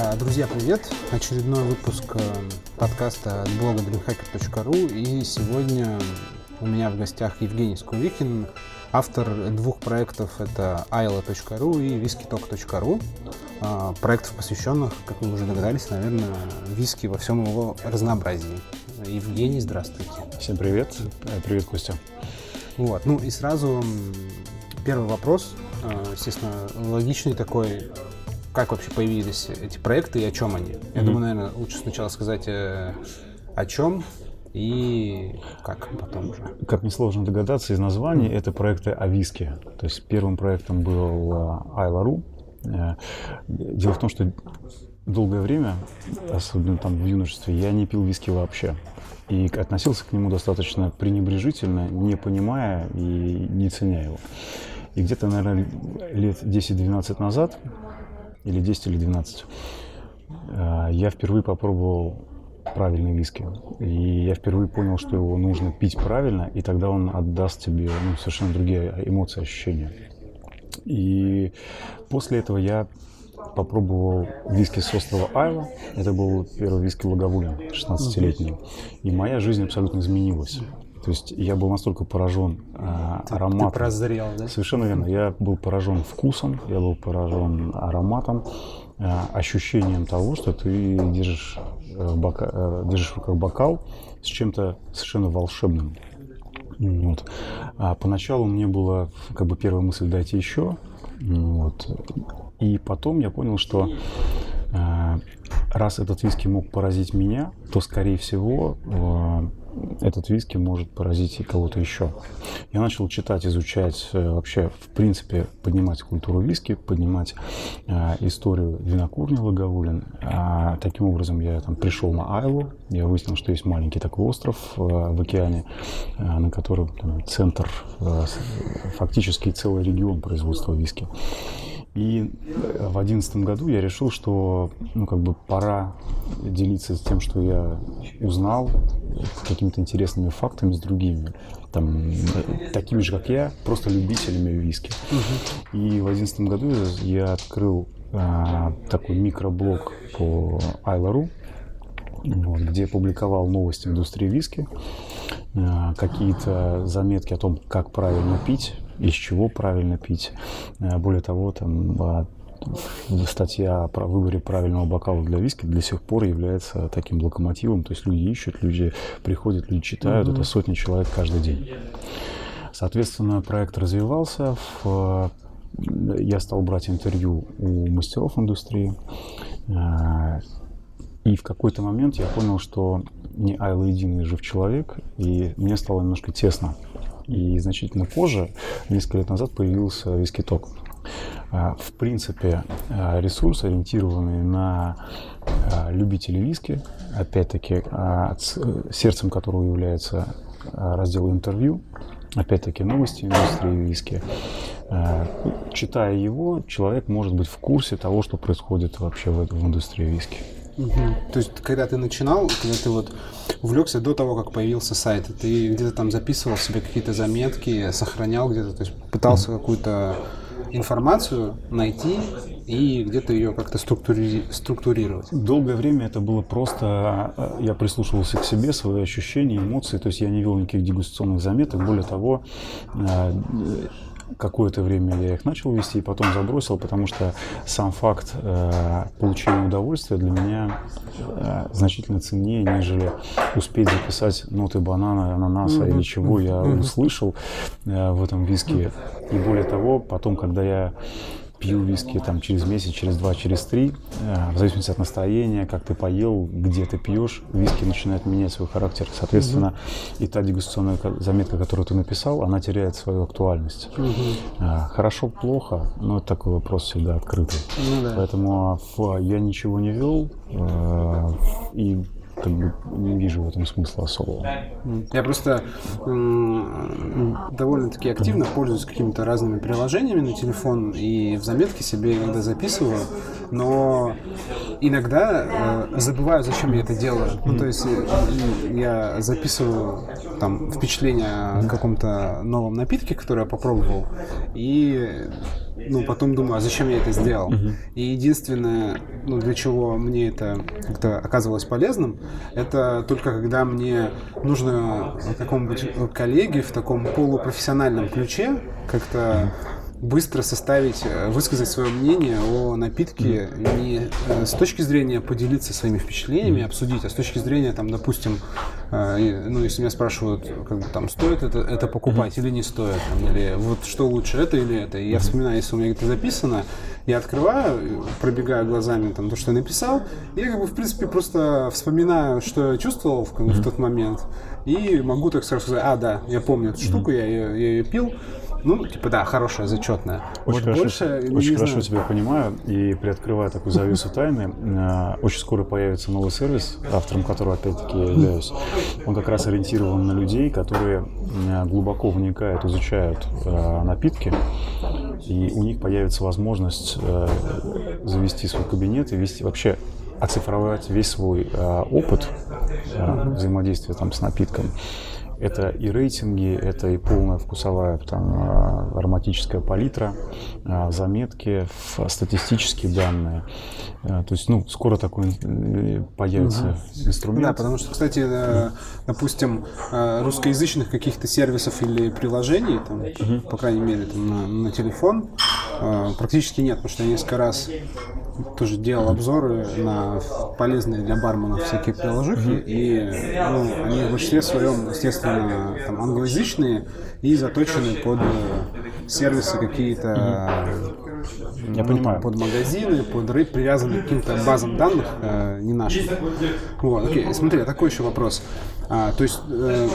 А, друзья, привет! Очередной выпуск э, подкаста от блога dreamhacker.ru и сегодня у меня в гостях Евгений Скуликин, автор двух проектов, это ayla.ru и whiskytalk.ru, а, проектов, посвященных, как вы уже догадались, наверное, виски во всем его разнообразии. Евгений, здравствуйте. Всем привет. Э, привет, Костя. Вот, ну и сразу первый вопрос, э, естественно, логичный такой, как вообще появились эти проекты и о чем они? Я mm-hmm. думаю, наверное, лучше сначала сказать э, о чем и как потом уже. Как несложно догадаться из названия, это проекты о виске. То есть первым проектом был Айла.ру. Э, дело в том, что долгое время, особенно там в юношестве, я не пил виски вообще. И относился к нему достаточно пренебрежительно, не понимая и не ценя его. И где-то, наверное, лет 10-12 назад или 10 или 12, э, я впервые попробовал правильный виски. И я впервые понял, что его нужно пить правильно, и тогда он отдаст тебе ну, совершенно другие эмоции, ощущения. И после этого я попробовал виски с острова Айва. Это был первый виски Лаговулин, 16-летний. И моя жизнь абсолютно изменилась. То есть я был настолько поражен э, ароматом. Ты прозрел, да? Совершенно верно. Я был поражен вкусом, я был поражен ароматом, э, ощущением того, что ты держишь, э, бока, э, держишь в руках бокал с чем-то совершенно волшебным. Вот. А поначалу мне было как бы первая мысль дайте еще. Вот. И потом я понял, что э, раз этот виски мог поразить меня, то, скорее всего, э, этот виски может поразить и кого-то еще. Я начал читать, изучать, э, вообще, в принципе, поднимать культуру виски, поднимать э, историю винокурни Лаговулин. А, таким образом, я там пришел на Айлу, я выяснил, что есть маленький такой остров э, в океане, э, на котором там, центр, э, фактически целый регион производства виски. И в одиннадцатом году я решил, что ну, как бы пора делиться тем, что я узнал, какими-то интересными фактами с другими, там, такими же, как я, просто любителями виски. Угу. И в одиннадцатом году я открыл а, такой микроблог по Айла.ру, вот, где публиковал новости индустрии виски, а, какие-то заметки о том, как правильно пить, из чего правильно пить. Э, более того, там а, статья про выборе правильного бокала для виски до сих пор является таким локомотивом. То есть люди ищут, люди приходят, люди читают. Mm-hmm. Это сотни человек каждый день. Соответственно, проект развивался. В, я стал брать интервью у мастеров индустрии. Э, и в какой-то момент я понял, что не Айла единый жив человек, и мне стало немножко тесно и значительно позже, несколько лет назад, появился WhiskyTalk. А, в принципе, а, ресурс, ориентированный на а, любителей виски, опять-таки, сердцем которого является раздел интервью, опять-таки новости индустрии виски. Читая его, человек может быть в курсе того, что происходит вообще в, в индустрии виски. Угу. То есть, когда ты начинал, когда ты вот увлекся до того, как появился сайт, ты где-то там записывал себе какие-то заметки, сохранял где-то, то есть пытался какую-то информацию найти и где-то ее как-то структури... структурировать. Долгое время это было просто, э, я прислушивался к себе, свои ощущения, эмоции, то есть я не вел никаких дегустационных заметок, более того, э, Какое-то время я их начал вести и потом забросил, потому что сам факт э, получения удовольствия для меня э, значительно ценнее, нежели успеть записать ноты банана, ананаса mm-hmm. или чего я услышал э, в этом виске. И более того, потом, когда я пью виски там через месяц, через два, через три, э, в зависимости от настроения, как ты поел, где ты пьешь, виски начинает менять свой характер. Соответственно, угу. и та дегустационная заметка, которую ты написал, она теряет свою актуальность. Угу. Хорошо, плохо, но это такой вопрос всегда открытый. Ну, да. Поэтому я ничего не вел, э, и как бы не вижу в этом смысла особого. Я просто довольно-таки активно пользуюсь какими-то разными приложениями на телефон и в заметки себе иногда записываю, но иногда э, забываю, зачем я это делаю. Ну, то есть я записываю там впечатление о каком-то новом напитке, который я попробовал, и ну, потом думаю, а зачем я это сделал? Uh-huh. И единственное, ну, для чего мне это как-то оказывалось полезным, это только когда мне нужно какому-нибудь коллеге в таком полупрофессиональном ключе как-то быстро составить, э, высказать свое мнение о напитке не э, с точки зрения поделиться своими впечатлениями, обсудить, а с точки зрения, там, допустим, э, ну, если меня спрашивают, как бы там, стоит это, это покупать или не стоит, там, или вот что лучше, это или это. И я вспоминаю, если у меня это записано, я открываю, пробегаю глазами там то, что я написал, и я как бы, в принципе, просто вспоминаю, что я чувствовал в, в тот момент, и могу так сразу сказать, а, да, я помню эту штуку, я ее, я ее пил, ну, типа, да, хорошая, зачетная. Очень вот хорошо, больше, очень хорошо тебя понимаю и приоткрываю такую завесу тайны. Э, очень скоро появится новый сервис, автором которого, опять-таки, я являюсь. Он как раз ориентирован на людей, которые э, глубоко вникают, изучают э, напитки, и у них появится возможность завести свой кабинет и вести вообще оцифровать весь свой опыт взаимодействия там, с напитком. Это и рейтинги, это и полная вкусовая там, а, ароматическая палитра, а, заметки, статистические данные. А, то есть, ну, скоро такой э, появится угу. инструмент. Да, потому что, кстати, э, допустим, э, русскоязычных каких-то сервисов или приложений, там, угу. по крайней мере, там, на, на телефон, практически нет, потому что я несколько раз тоже делал обзоры на полезные для барменов всякие приложухи, mm-hmm. и ну, они в большинстве своем, естественно, там, англоязычные и заточены под сервисы какие-то. Я ну, понимаю. Под магазины, под рейд, привязаны к каким-то базам данных, э, не нашим. Вот, окей, смотри, а такой еще вопрос. А, то есть э,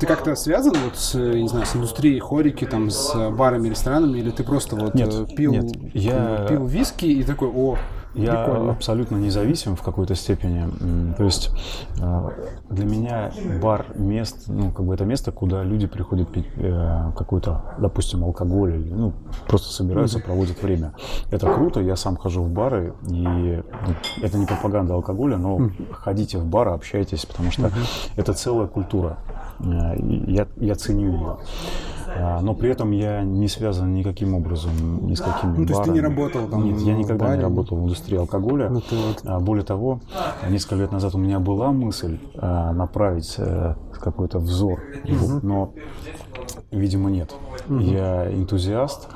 ты как-то связан вот с, не знаю, с индустрией хорики, там, с барами, ресторанами, или ты просто вот нет, э, пил, нет, я... пил виски и такой, о, я Прикольно. абсолютно независим в какой-то степени. То есть э, для меня бар мест, ну, как бы это место, куда люди приходят пить э, какой-то, допустим, алкоголь или ну, просто собираются, проводят время. Это круто, я сам хожу в бары, и ну, это не пропаганда алкоголя, но ходите в бары, общайтесь, потому что это целая культура. Э, я, я ценю ее. А, но при этом я не связан никаким образом ни с какими ну, то есть ты не работал там Нет, я никогда баре. не работал в индустрии алкоголя. Ну, ты вот... А, более того, несколько лет назад у меня была мысль а, направить э, какой-то взор, угу. но Видимо, нет. Угу. Я энтузиаст,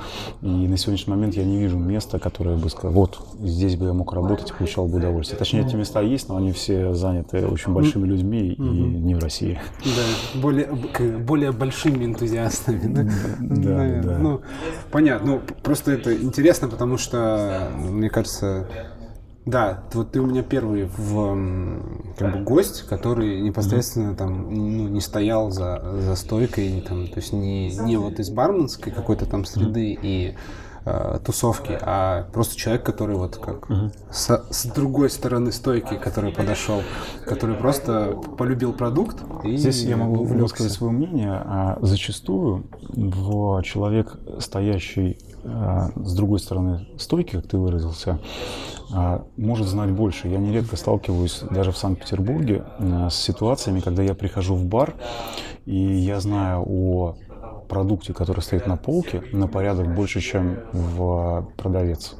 и на сегодняшний момент я не вижу места, которое бы сказал, вот здесь бы я мог работать получал бы удовольствие. Точнее, эти места есть, но они все заняты очень большими людьми угу. и не в России. Да, более, более большими энтузиастами. Да, да, да. Ну, понятно. Ну, просто это интересно, потому что, мне кажется, да, вот ты у меня первый в как бы гость, который непосредственно там ну, не стоял за, за стойкой, там, то есть не, не вот из барменской какой-то там среды и э, тусовки, а просто человек, который вот как mm-hmm. с, с другой стороны стойки, который подошел, который просто полюбил продукт. И Здесь я могу высказать свое мнение. А зачастую в человек, стоящий с другой стороны стойки, как ты выразился, а, может знать больше. Я нередко сталкиваюсь даже в Санкт-Петербурге э, с ситуациями, когда я прихожу в бар, и я знаю о продукте, который стоит на полке, на порядок больше, чем в продавец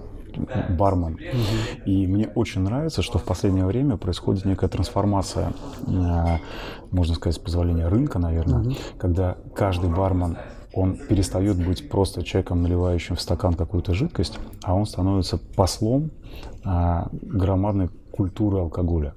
бармен. Угу. И мне очень нравится, что в последнее время происходит некая трансформация, можно сказать, с позволения рынка, наверное, угу. когда каждый бармен он перестает быть просто человеком, наливающим в стакан какую-то жидкость, а он становится послом а, громадной культуры алкоголя.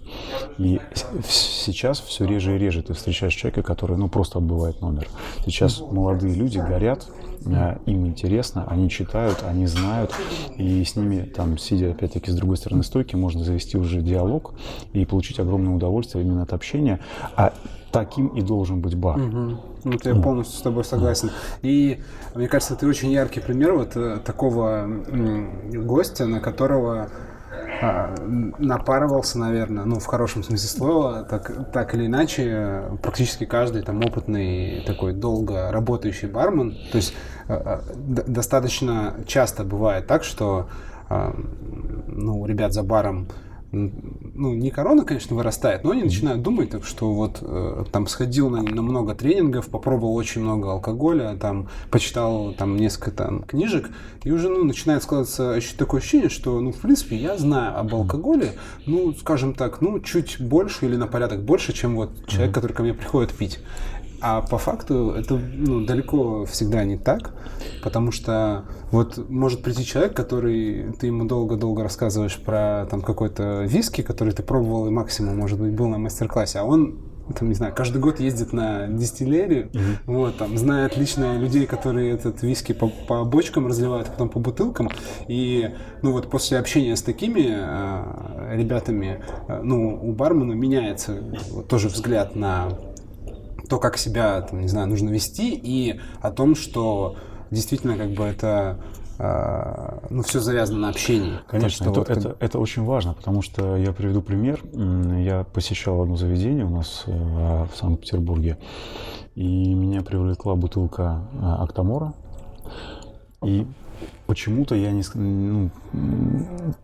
И сейчас все реже и реже ты встречаешь человека, который ну, просто отбывает номер. Сейчас молодые люди горят, а, им интересно, они читают, они знают, и с ними, там, сидя опять-таки с другой стороны стойки, можно завести уже диалог и получить огромное удовольствие именно от общения. А таким и должен быть бар. Угу. Ну, я полностью с тобой согласен. И мне кажется, ты очень яркий пример вот э, такого гостя, на которого а, напарывался, наверное, ну, в хорошем смысле слова, так, так или иначе, практически каждый там опытный такой долго работающий бармен. То есть э, достаточно часто бывает так, что ну, у ребят за баром ну, не корона, конечно, вырастает, но они начинают думать, так что вот э, там сходил на, на много тренингов, попробовал очень много алкоголя, там почитал там несколько там книжек, и уже, ну, начинает складываться такое ощущение, что, ну, в принципе, я знаю об алкоголе, ну, скажем так, ну, чуть больше или на порядок больше, чем вот человек, который ко мне приходит пить. А по факту это ну, далеко всегда не так, потому что вот может прийти человек, который ты ему долго-долго рассказываешь про там какой-то виски, который ты пробовал и максимум, может быть, был на мастер-классе, а он там, не знаю, каждый год ездит на дистиллерию, mm-hmm. вот, там, знает лично людей, которые этот виски по, по бочкам разливают, а потом по бутылкам, и, ну, вот после общения с такими э, ребятами, э, ну, у бармена меняется вот, тоже взгляд на то, как себя, там, не знаю, нужно вести, и о том, что действительно как бы это а, ну, все завязано на общении. Конечно, то, это, вот, это, как... это очень важно, потому что я приведу пример. Я посещал одно заведение у нас э, в Санкт-Петербурге, и меня привлекла бутылка э, Актамора. И почему-то я не ну,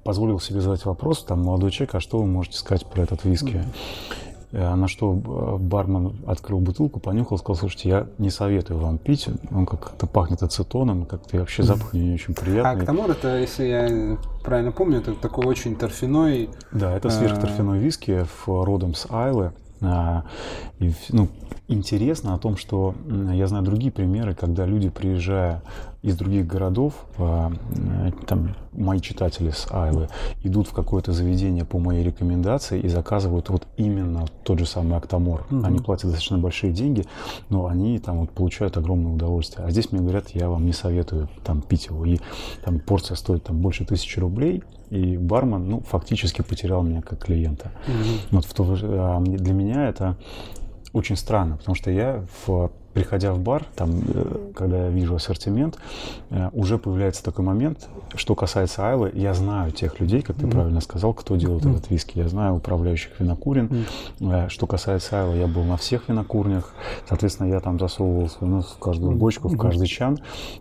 позволил себе задать вопрос, там, молодой человек, а что вы можете сказать про этот виски? Э, на что э, бармен открыл бутылку, понюхал, сказал, слушайте, я не советую вам пить, он как-то пахнет ацетоном, как-то вообще запах не очень приятный. А Ктамор это, если я правильно помню, это такой очень торфяной... Да, это сверхторфяной виски родом с Айлы. А, и, ну, интересно о том, что я знаю другие примеры, когда люди, приезжая из других городов, а, там мои читатели с Айлы, идут в какое-то заведение по моей рекомендации и заказывают вот именно тот же самый Актамор. Mm-hmm. Они платят достаточно большие деньги, но они там вот получают огромное удовольствие. А здесь мне говорят, я вам не советую там пить его. И там порция стоит там больше тысячи рублей, и бармен, ну, фактически потерял меня как клиента. Mm-hmm. Вот в то, а, для меня это очень странно, потому что я в приходя в бар, там, э, когда я вижу ассортимент, э, уже появляется такой момент, что касается Айлы, я знаю тех людей, как ты mm-hmm. правильно сказал, кто делает mm-hmm. этот виски. Я знаю управляющих винокурен. Mm-hmm. Что касается Айлы, я был на всех винокурнях. Соответственно, я там засовывал свой нос в каждую бочку, в каждый чан.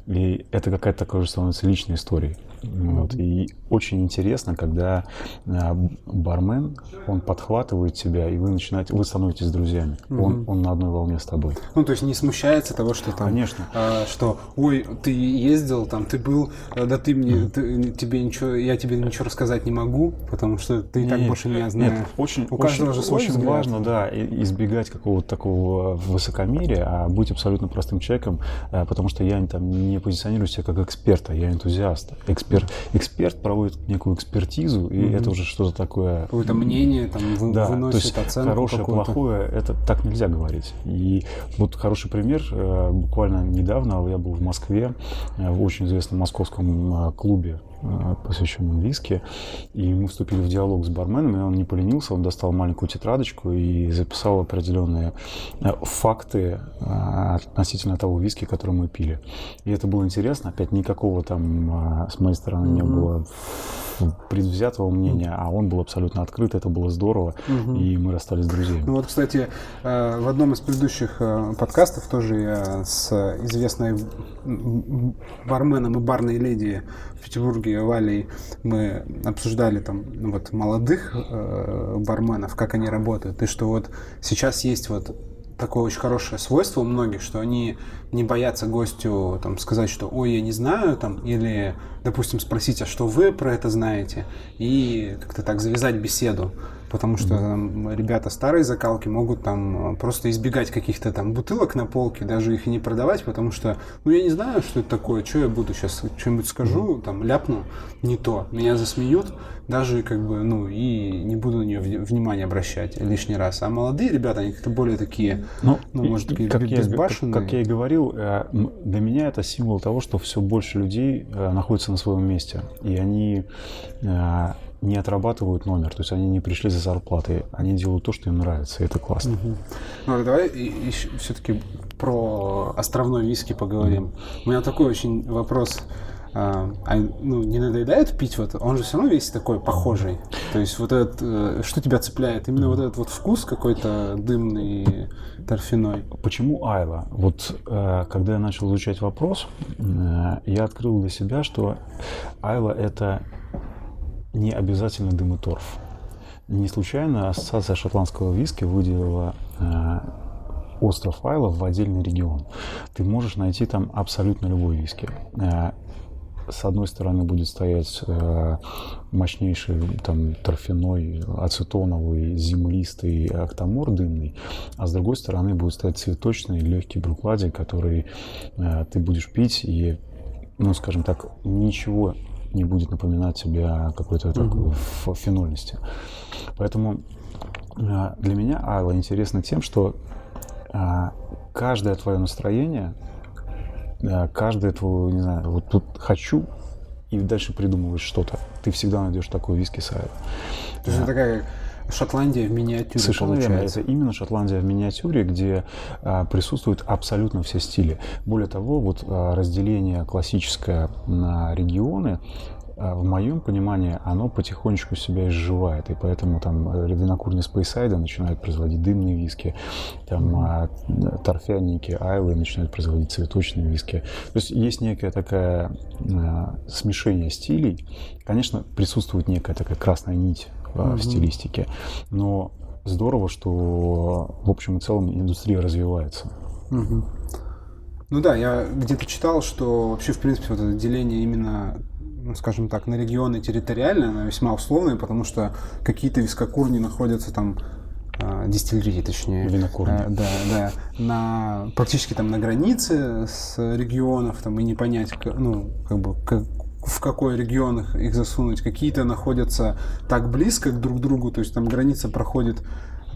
И это какая-то такая уже становится личной историей. Вот. И очень интересно, когда бармен, он подхватывает тебя, и вы начинаете, вы становитесь друзьями. Mm-hmm. Он, он на одной волне с тобой. Ну, то есть не смущается того, что там, Конечно. А, что, ой, ты ездил, там, ты был, э, да ты мне, ты, тебе ничего, я тебе ничего рассказать не могу, потому что ты и так больше меня знаешь. Нет, очень, У каждого очень, же свой очень взгляд. важно, да, избегать какого-то такого высокомерия, а быть абсолютно простым человеком, э, потому что я там не позиционирую себя как эксперта, я энтузиаст. Эксперт, эксперт проводит некую экспертизу, и mm-hmm. это уже что-то такое. Какое-то мнение, там, вы, да, выносит то есть оценку хорошее, плохое, это так нельзя говорить. И вот хороший пример. Э, буквально недавно я был в Москве э, в очень известном московском э, клубе посвященном виски. И мы вступили в диалог с барменом, и он не поленился, он достал маленькую тетрадочку и записал определенные факты относительно того виски, который мы пили. И это было интересно. Опять никакого там с моей стороны не было предвзятого мнения, а он был абсолютно открыт, это было здорово, угу. и мы расстались друзьями. Ну вот, кстати, э, в одном из предыдущих э, подкастов тоже я с известной барменом и барной леди в Петербурге Валей мы обсуждали там ну, вот молодых э, барменов, как они работают, и что вот сейчас есть вот такое очень хорошее свойство у многих, что они не боятся гостю там, сказать, что «Ой, я не знаю», там, или, допустим, спросить, а что вы про это знаете, и как-то так завязать беседу потому что там, ребята старой закалки могут там просто избегать каких-то там бутылок на полке, даже их и не продавать, потому что, ну, я не знаю, что это такое, что я буду сейчас что-нибудь скажу, там, ляпну, не то, меня засмеют, даже как бы, ну, и не буду на нее внимание обращать лишний раз. А молодые ребята, они как-то более такие, ну, ну может, такие как безбашенные. Я, как, как я и говорил, э, для меня это символ того, что все больше людей э, находятся на своем месте, и они э, не отрабатывают номер, то есть они не пришли за зарплатой, они делают то, что им нравится, и это классно. Угу. Ну, давай еще все-таки про островной виски поговорим. Угу. У меня такой очень вопрос. А, а, ну, не надоедает пить вот, он же все равно весь такой похожий. То есть вот этот, э, что тебя цепляет? Именно вот этот вот вкус какой-то дымный, торфяной. Почему айла? Вот э, когда я начал изучать вопрос, э, я открыл для себя, что айла это не обязательно дым и торф. Не случайно Ассоциация шотландского виски выделила остров Айлов в отдельный регион. Ты можешь найти там абсолютно любой виски. С одной стороны будет стоять э, мощнейший там торфяной, ацетоновый, землистый октамор дымный, а с другой стороны будет стоять цветочный легкий бруклади, который э, ты будешь пить и, ну, скажем так, ничего не будет напоминать тебе о какой-то такой mm-hmm. фенольности. Поэтому э, для меня Айла интересно тем, что каждое твое настроение каждое твое, не знаю, вот тут хочу, и дальше придумываешь что-то. Ты всегда найдешь такой виски сайт. То есть это такая Шотландия в миниатюре Совершенно получается. верно. Это именно Шотландия в миниатюре, где а, присутствуют абсолютно все стили. Более того, вот а, разделение классическое на регионы в моем понимании, оно потихонечку себя изживает, и поэтому там э, винокурни Спейсайда начинают производить дымные виски, там mm-hmm. торфяники, айлы начинают производить цветочные виски. То есть есть некая такая а, смешение стилей. Конечно, присутствует некая такая красная нить mm-hmm. в стилистике, но здорово, что в общем и целом индустрия развивается. Mm-hmm. Ну да, я где-то читал, что вообще, в принципе, вот это деление именно ну, скажем так, на регионы территориально, она весьма условная, потому что какие-то вискокурни находятся там а, дистиллерии, точнее. Винокурни. А, да, да. На, практически там на границе с регионов, там, и не понять, ну, как бы, как, в какой регион их, их засунуть. Какие-то находятся так близко друг к другу, то есть там граница проходит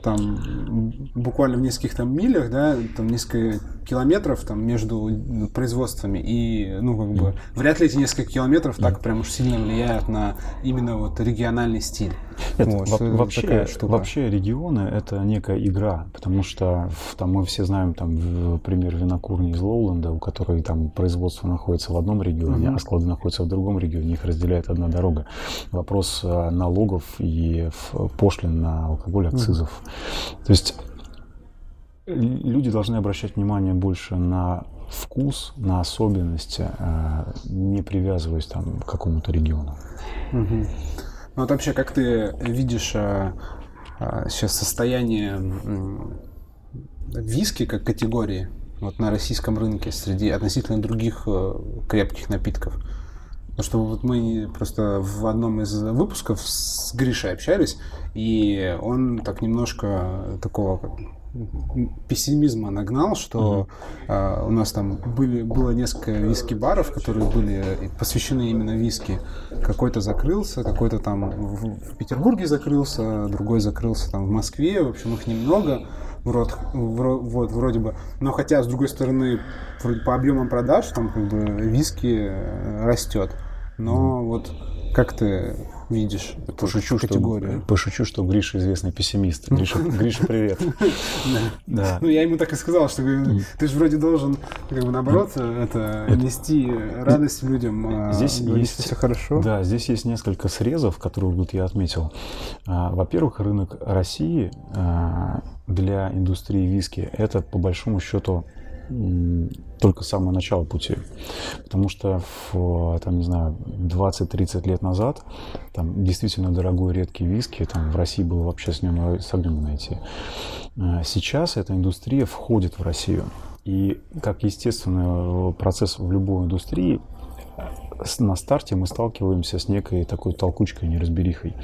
там буквально в нескольких там милях, да, там несколько километров там между производствами и ну как бы вряд ли эти несколько километров так прям уж сильно влияют на именно вот региональный стиль. Нет, вот, вообще, вообще регионы это некая игра, потому что там мы все знаем там пример винокурни из Лоуленда, у которой там производство находится в одном регионе, uh-huh. а склады находятся в другом регионе, их разделяет одна дорога. Вопрос э, налогов и пошлин на алкоголь, акцизов. Uh-huh. То есть люди должны обращать внимание больше на вкус, на особенности, э, не привязываясь там к какому-то региону. Угу. Ну вот вообще, как ты видишь а, а, сейчас состояние виски как категории вот на российском рынке среди относительно других крепких напитков? Потому что вот мы просто в одном из выпусков с Гришей общались, и он так немножко такого пессимизма нагнал, что uh-huh. э, у нас там были, было несколько виски-баров, которые были посвящены именно виски. Какой-то закрылся, какой-то там в, в Петербурге закрылся, другой закрылся там в Москве, в общем, их немного. Врод, вро, вот, вроде бы. Но хотя, с другой стороны, вроде по объемам продаж там как бы виски э, растет. Но uh-huh. вот как ты видишь пошучу, категорию. Что, пошучу, что Гриша известный пессимист. Гриша, Гриша привет. Да. Ну, я ему так и сказал, что ты же вроде должен, как бы наоборот, это нести радость людям. А здесь есть все хорошо. Да, здесь есть несколько срезов, которые вот я отметил. А, во-первых, рынок России а, для индустрии виски это по большому счету только самое начало пути. Потому что в, там, не знаю, 20-30 лет назад там действительно дорогой редкий виски, там в России было вообще с ним с огнем найти. А сейчас эта индустрия входит в Россию. И как естественный процесс в любой индустрии, на старте мы сталкиваемся с некой такой толкучкой, неразберихой.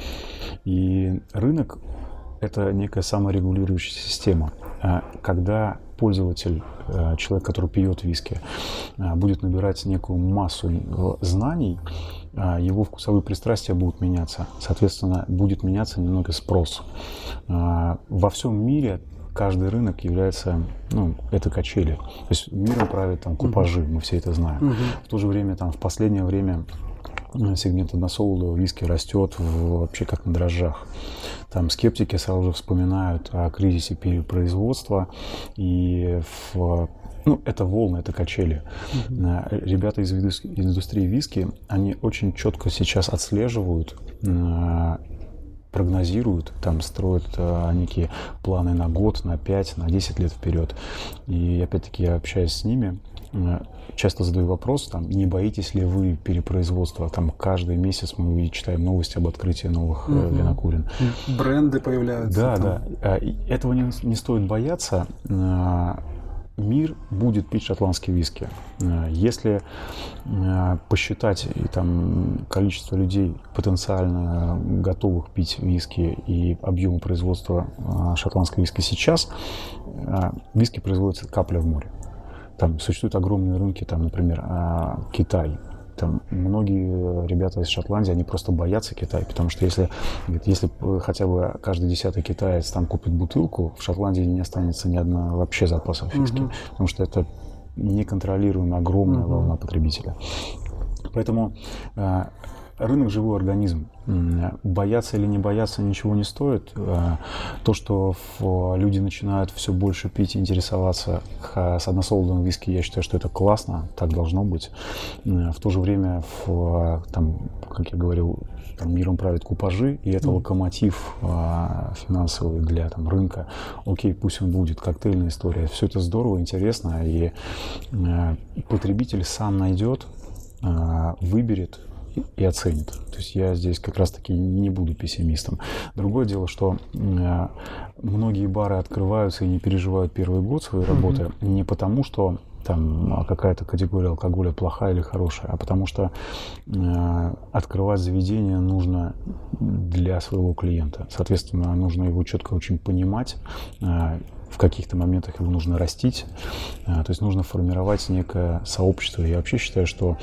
И рынок – это некая саморегулирующая система. А когда пользователь, э, человек, который пьет виски, э, будет набирать некую массу э, знаний, его вкусовые пристрастия будут меняться. Соответственно, будет меняться немного спрос. Во всем мире каждый рынок является, ну, это качели. То есть миром правят там купажи, мы все это знаем. В то же время, там, в последнее время сегмент односолодового виски растет вообще как на дрожжах. Там скептики сразу же вспоминают о кризисе перепроизводства и в ну, это волны, это качели. Mm-hmm. Ребята из индустрии виски, они очень четко сейчас отслеживают э, прогнозируют, там строят э, некие планы на год, на 5, на 10 лет вперед. И опять-таки я общаюсь с ними, часто задаю вопрос, там, не боитесь ли вы перепроизводства? Там каждый месяц мы читаем новости об открытии новых угу. винокурен. Бренды появляются. Да, там. да. А, этого не, не стоит бояться мир будет пить шотландские виски. Э, если э, посчитать и там количество людей потенциально готовых пить виски и объемы производства э, шотландской виски сейчас, виски производится капля в море. Там существуют огромные рынки, там, например, Китай, там многие ребята из Шотландии, они просто боятся Китая, потому что если, если хотя бы каждый десятый китаец там купит бутылку, в Шотландии не останется ни одного вообще запасов фиски, угу. потому что это неконтролируемая огромная угу. волна потребителя. Поэтому э, рынок живой организм. Бояться или не бояться ничего не стоит. Э, то, что люди начинают все больше пить и интересоваться с односолодовым виски, я считаю, что это классно, так должно быть. Э, в то же время, в, там, как я говорил, там, миром правят купажи, и это локомотив а, финансовый для там, рынка. Окей, пусть он будет, коктейльная история. Все это здорово, интересно, и а, потребитель сам найдет, выберет и оценит. То есть я здесь как раз-таки не буду пессимистом. Другое дело, что э, многие бары открываются и не переживают первый год своей работы mm-hmm. не потому, что там какая-то категория алкоголя плохая или хорошая, а потому что э, открывать заведение нужно для своего клиента. Соответственно, нужно его четко очень понимать, э, в каких-то моментах его нужно растить, э, то есть нужно формировать некое сообщество. Я вообще считаю, что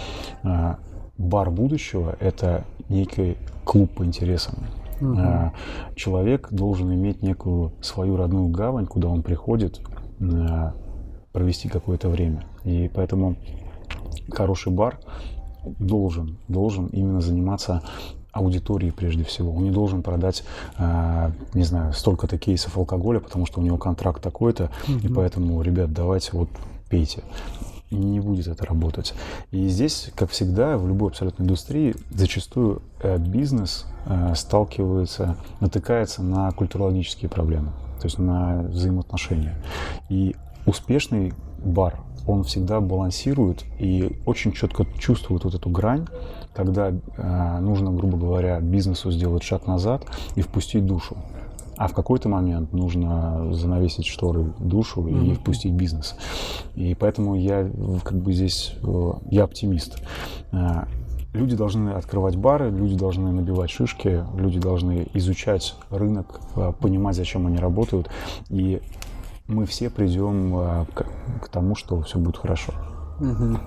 э, бар будущего – это некий клуб по интересам. Угу. Человек должен иметь некую свою родную гавань, куда он приходит а, провести какое-то время. И поэтому хороший бар должен, должен именно заниматься аудиторией прежде всего. Он не должен продать, э, не знаю, столько-то кейсов алкоголя, потому что у него контракт такой-то, mm и поэтому, ребят, давайте вот пейте не будет это работать. И здесь, как всегда, в любой абсолютно индустрии зачастую э, бизнес э, сталкивается, натыкается на культурологические проблемы, то есть на взаимоотношения. И успешный бар, он всегда балансирует и очень четко чувствует вот эту грань, когда э, нужно, грубо говоря, бизнесу сделать шаг назад и впустить душу. А в какой-то момент нужно занавесить шторы душу mm-hmm. и впустить бизнес. И поэтому я как бы здесь, э, я оптимист. Э, люди должны открывать бары, люди должны набивать шишки, люди должны изучать рынок, э, понимать, зачем они работают. И мы все придем к, к тому, что все будет хорошо. Угу.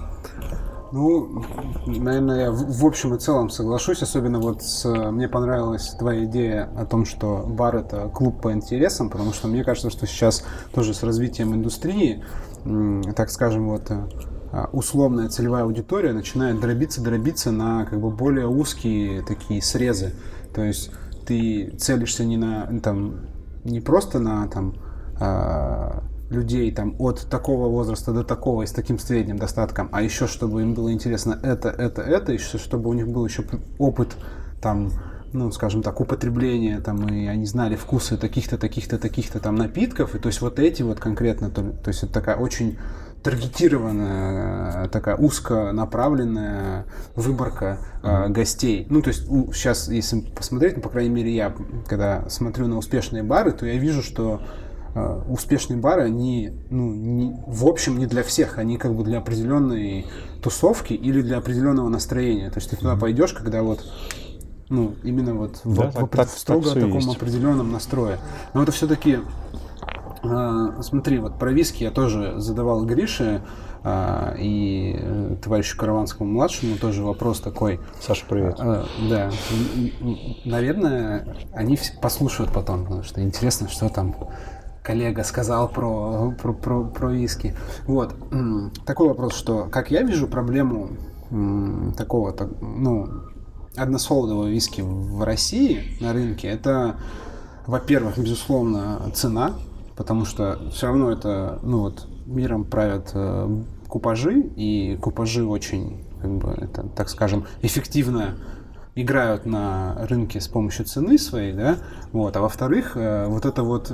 Ну, наверное, я в, общем и целом соглашусь, особенно вот с, мне понравилась твоя идея о том, что бар это клуб по интересам, потому что мне кажется, что сейчас тоже с развитием индустрии, так скажем, вот а, условная целевая аудитория начинает дробиться, дробиться на как бы более узкие такие срезы. То есть ты целишься не на там не просто на там а, людей там от такого возраста до такого и с таким средним достатком, а еще чтобы им было интересно это, это, это, еще чтобы у них был еще опыт там, ну, скажем так, употребления там, и они знали вкусы таких-то, таких-то, таких-то там напитков, и то есть вот эти вот конкретно, то, то есть это такая очень таргетированная, такая узко направленная выборка э, гостей. Ну, то есть у, сейчас, если посмотреть, ну, по крайней мере, я, когда смотрю на успешные бары, то я вижу, что Э, успешные бары, они, ну, не, в общем, не для всех, они как бы для определенной тусовки или для определенного настроения. То есть ты туда пойдешь, когда вот ну, именно вот да, в, так, в, так, строго так таком есть. определенном настрое. Но это все-таки, э, смотри, вот про виски я тоже задавал Грише э, и э, товарищу Караванскому младшему тоже вопрос такой. Саша, привет. Э, да, наверное, они послушают потом, потому что интересно, что там коллега сказал про, про, про, про виски. Вот. Такой вопрос, что, как я вижу проблему такого, так, ну, односолодового виски в России на рынке, это, во-первых, безусловно, цена, потому что все равно это, ну вот, миром правят э, купажи, и купажи очень, как бы, это, так скажем, эффективно играют на рынке с помощью цены своей, да, вот, а во-вторых, э, вот это вот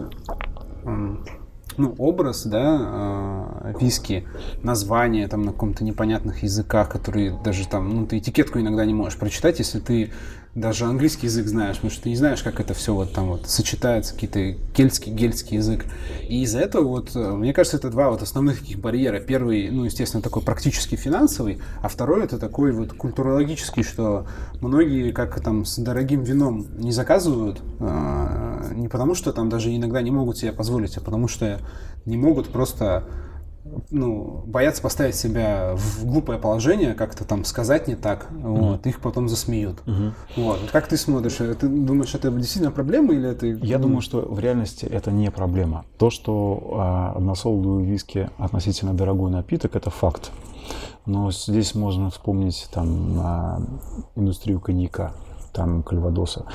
ну, образ, да, э, виски, название там на каком-то непонятных языках, которые даже там, ну, ты этикетку иногда не можешь прочитать, если ты даже английский язык знаешь, потому что ты не знаешь, как это все вот там вот сочетается, какие-то кельтский, гельский язык. И из-за этого вот, э, мне кажется, это два вот основных таких барьера. Первый, ну, естественно, такой практически финансовый, а второй это такой вот культурологический, что многие, как там с дорогим вином, не заказывают, э, не потому что там даже иногда не могут себе позволить, а потому что не могут просто ну, боятся поставить себя в глупое положение, как-то там сказать не так, mm-hmm. вот, их потом засмеют. Mm-hmm. Вот. Как ты смотришь? Э, ты думаешь, это действительно проблема или это... Я думаю, что в реальности это не проблема. То, что а, односолодовые виски относительно дорогой напиток, это факт. Но здесь можно вспомнить там а, индустрию коньяка там кальвадоса.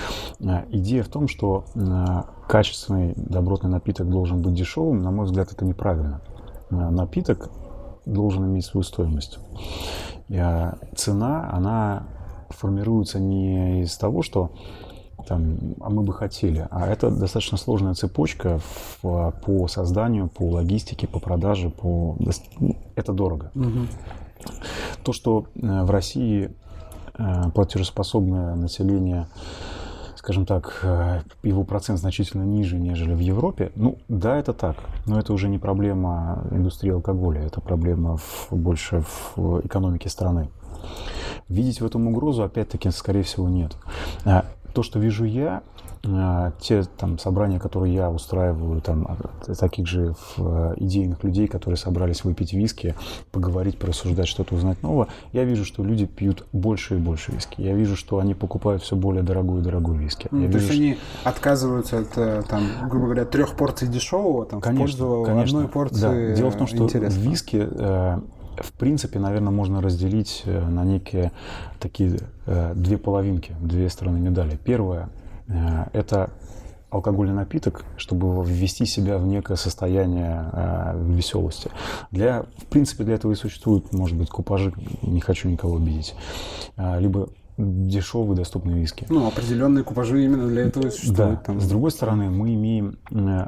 А, идея в том, что а, качественный добротный напиток должен быть дешевым, на мой взгляд, это неправильно. Э, напиток должен иметь свою стоимость. А, цена, она формируется не из того, что там, а мы бы хотели, а это достаточно сложная цепочка в, по созданию, по логистике, по продаже, по... это дорого. Угу. То, что э, в России э, платежеспособное население скажем так, э, его процент значительно ниже, нежели в Европе. Ну, да, это так, но это уже не проблема индустрии алкоголя, это проблема в, больше в экономике страны. Видеть в этом угрозу, опять-таки, скорее всего, нет. То, что вижу я, а, те там собрания, которые я устраиваю, там а, таких же э, идейных людей, которые собрались выпить виски, поговорить, порассуждать, что-то узнать нового, я вижу, что люди пьют больше и больше виски. Я вижу, что они покупают все более дорогую и дорогую виски. Mm, я то вижу, есть что... они отказываются от, э, там, грубо говоря, трех порций дешевого, там, конечно, в пользу конечно. одной порции да. Дело в том, что интересного. виски э, в принципе, наверное, можно разделить на некие такие две половинки, две стороны медали. Первая Э, это алкогольный напиток, чтобы ввести себя в некое состояние э, веселости. Для, в принципе, для этого и существуют, может быть, купажи, не хочу никого обидеть, э, либо дешевые доступные виски. Ну, определенные купажи именно для этого и существуют. Да. Там. С другой стороны, мы имеем э,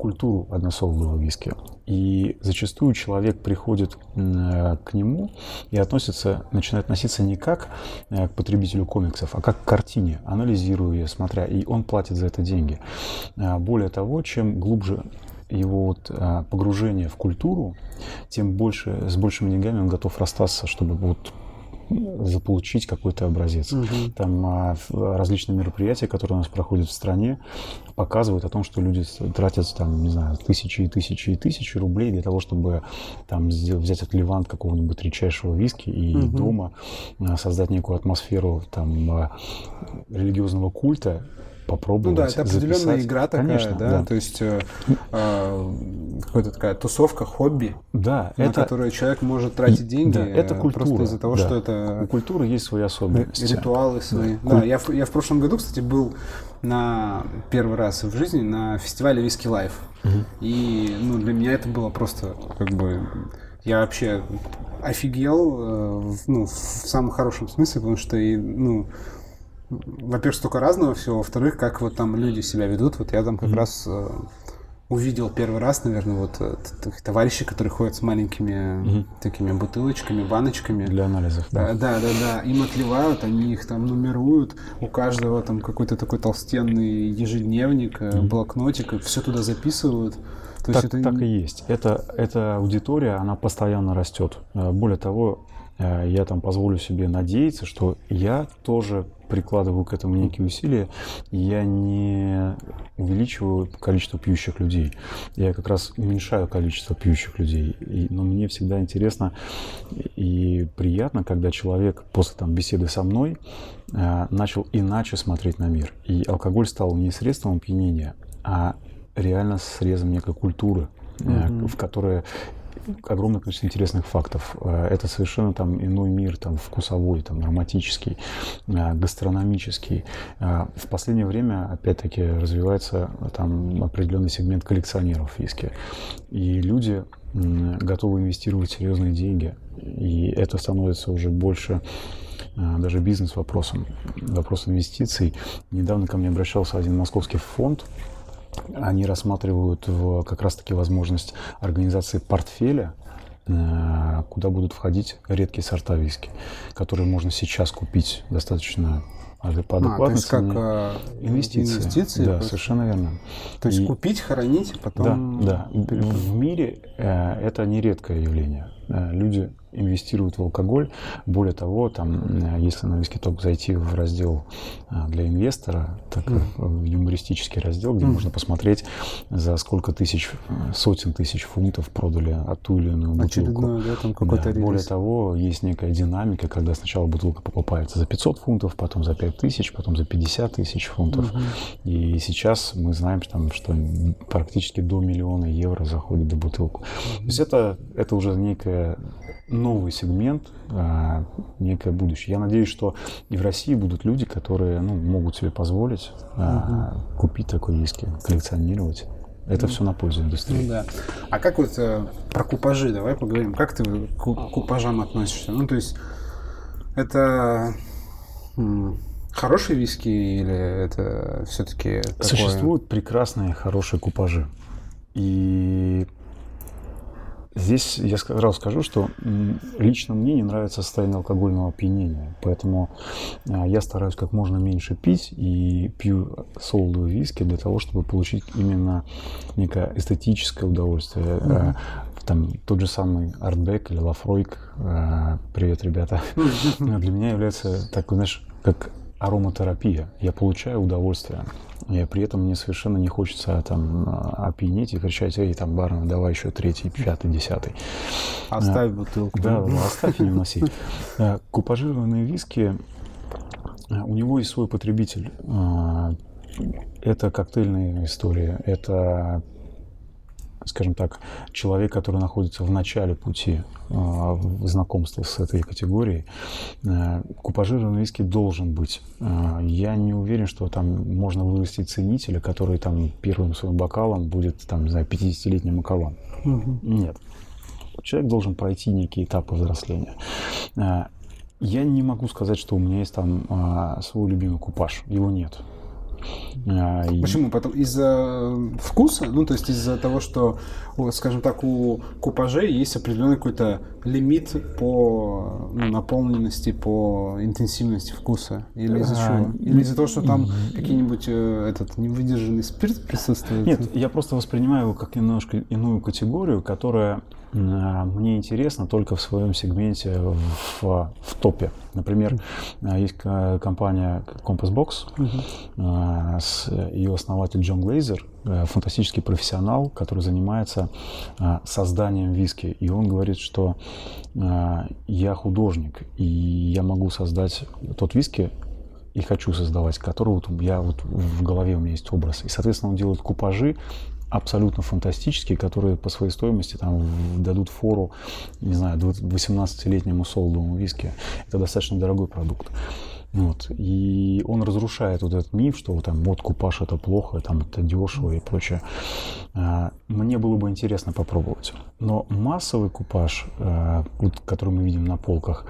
культуру односолодового виски. И зачастую человек приходит э, к нему и относится, начинает относиться не как э, к потребителю комиксов, а как к картине, анализируя ее, смотря, и он платит за это деньги. А более того, чем глубже его вот погружение в культуру, тем больше, с большими деньгами он готов расстаться, чтобы вот заполучить какой-то образец. Угу. Там а, различные мероприятия, которые у нас проходят в стране, показывают о том, что люди тратят там, не знаю, тысячи и тысячи и тысячи рублей для того, чтобы там взять от Левант какого-нибудь редчайшего виски и угу. дома а, создать некую атмосферу там а, религиозного культа попробовать. Ну да, это определенная записать. игра такая, Конечно, да? да, то есть э, э, какая-то такая тусовка, хобби, да, на это, которое человек может тратить деньги да, это культура, просто из-за того, да. что это... У культуры есть свои особенности. Ритуалы свои. Да, да я, в, я в прошлом году, кстати, был на первый раз в жизни на фестивале Whisky Live. Угу. И ну, для меня это было просто как бы... Я вообще офигел, э, ну, в самом хорошем смысле, потому что, и, ну, во-первых, столько разного всего, во-вторых, как вот там люди себя ведут. Вот я там как mm-hmm. раз э, увидел первый раз, наверное, вот э, товарищи, которые ходят с маленькими mm-hmm. такими бутылочками, баночками. Для анализов, да. Да, да, да, Им отливают, они их там нумеруют. У каждого там какой-то такой толстенный ежедневник, mm-hmm. блокнотик, все туда записывают. То так, есть это... так и есть. Это, эта аудитория, она постоянно растет. Э, более того, я там позволю себе надеяться, что я тоже прикладываю к этому некие усилия, я не увеличиваю количество пьющих людей. Я как раз уменьшаю количество пьющих людей. И, но мне всегда интересно и приятно, когда человек после там, беседы со мной э, начал иначе смотреть на мир. И алкоголь стал не средством опьянения, а реально срезом некой культуры, mm-hmm. в которой огромное количество интересных фактов. Э, это совершенно там иной мир, там вкусовой, там ароматический, э, гастрономический. Э, в последнее время, опять-таки, развивается там определенный сегмент коллекционеров виски. И люди готовы инвестировать серьезные деньги. И это становится уже больше даже бизнес-вопросом, вопрос инвестиций. Недавно ко мне обращался один московский фонд, они рассматривают в, как раз-таки возможность организации портфеля, э, куда будут входить редкие сорта виски, которые можно сейчас купить достаточно а, по адекватной а, то есть как э, инвестиции. инвестиции. Да, просто. совершенно верно. То есть и... купить, хранить, потом... Да, да. В мире э, это нередкое явление. Люди инвестируют в алкоголь. Более того, там, э, если на WhiskyTalk зайти в раздел э, для инвестора, так мм. юмористический раздел, где мм. можно посмотреть, за сколько тысяч, сотен тысяч фунтов продали от ту или иную бутылку. да, там какой-то да. Более того, есть некая динамика, когда сначала бутылка покупается за 500 фунтов, потом за 5 тысяч, потом за 50 тысяч фунтов. Mm-hmm. И сейчас мы знаем, что, там, что практически до миллиона евро заходит до бутылку. Mm-hmm. То есть это, это уже некая новый сегмент, а, некое будущее. Я надеюсь, что и в России будут люди, которые ну, могут себе позволить угу. купить такой виски, коллекционировать. Это все на пользу индустрии. Ну, да. А как вот э, про купажи давай поговорим. Как ты к купажам относишься? Ну, то есть это хорошие виски или это все-таки Существуют прекрасные, хорошие купажи. И Здесь я сразу скажу, что лично мне не нравится состояние алкогольного опьянения, поэтому а, я стараюсь как можно меньше пить и пью солодовую виски для того, чтобы получить именно некое эстетическое удовольствие. Mm-hmm. Там тот же самый Артбек или Лафройк, а, привет, ребята, для меня является такой, знаешь, как ароматерапия. Я получаю удовольствие. И при этом мне совершенно не хочется там опьянеть и кричать, эй, там, бармен, давай еще третий, пятый, десятый. Оставь бутылку. Да, ну, оставь и не уноси. Купажированные виски, у него есть свой потребитель. Это коктейльная история, это скажем так, человек, который находится в начале пути э, знакомства с этой категорией, э, купажированный виски должен быть. Э, я не уверен, что там можно вырастить ценителя, который там первым своим бокалом будет, там, не знаю, 50-летним макалом. Угу. Нет. Человек должен пройти некие этапы взросления. Э, я не могу сказать, что у меня есть там э, свой любимый купаж. Его нет. А, Почему? Потом из-за вкуса? Ну, то есть из-за того, что, скажем так, у купажей есть определенный какой-то лимит по ну, наполненности, по интенсивности вкуса? Или из-за а, чего? Или из-за того, что там какие-нибудь э, этот невыдержанный спирт присутствует? Нет, я просто воспринимаю его как немножко иную категорию, которая мне интересно только в своем сегменте в, в топе. Например, mm-hmm. есть компания Compass Box, с, ее основатель Джон Глейзер, э, фантастический профессионал, который занимается созданием виски. И он говорит, что я художник, и я могу создать тот виски, и хочу создавать, который вот я вот в голове у меня есть образ. И, соответственно, он делает купажи абсолютно фантастические, которые по своей стоимости там дадут фору, не знаю, 18-летнему солдовому виски. Это достаточно дорогой продукт. Вот. И он разрушает вот этот миф, что там вот купаж это плохо, там это дешево и прочее. А, мне было бы интересно попробовать. Но массовый купаж, а, который мы видим на полках,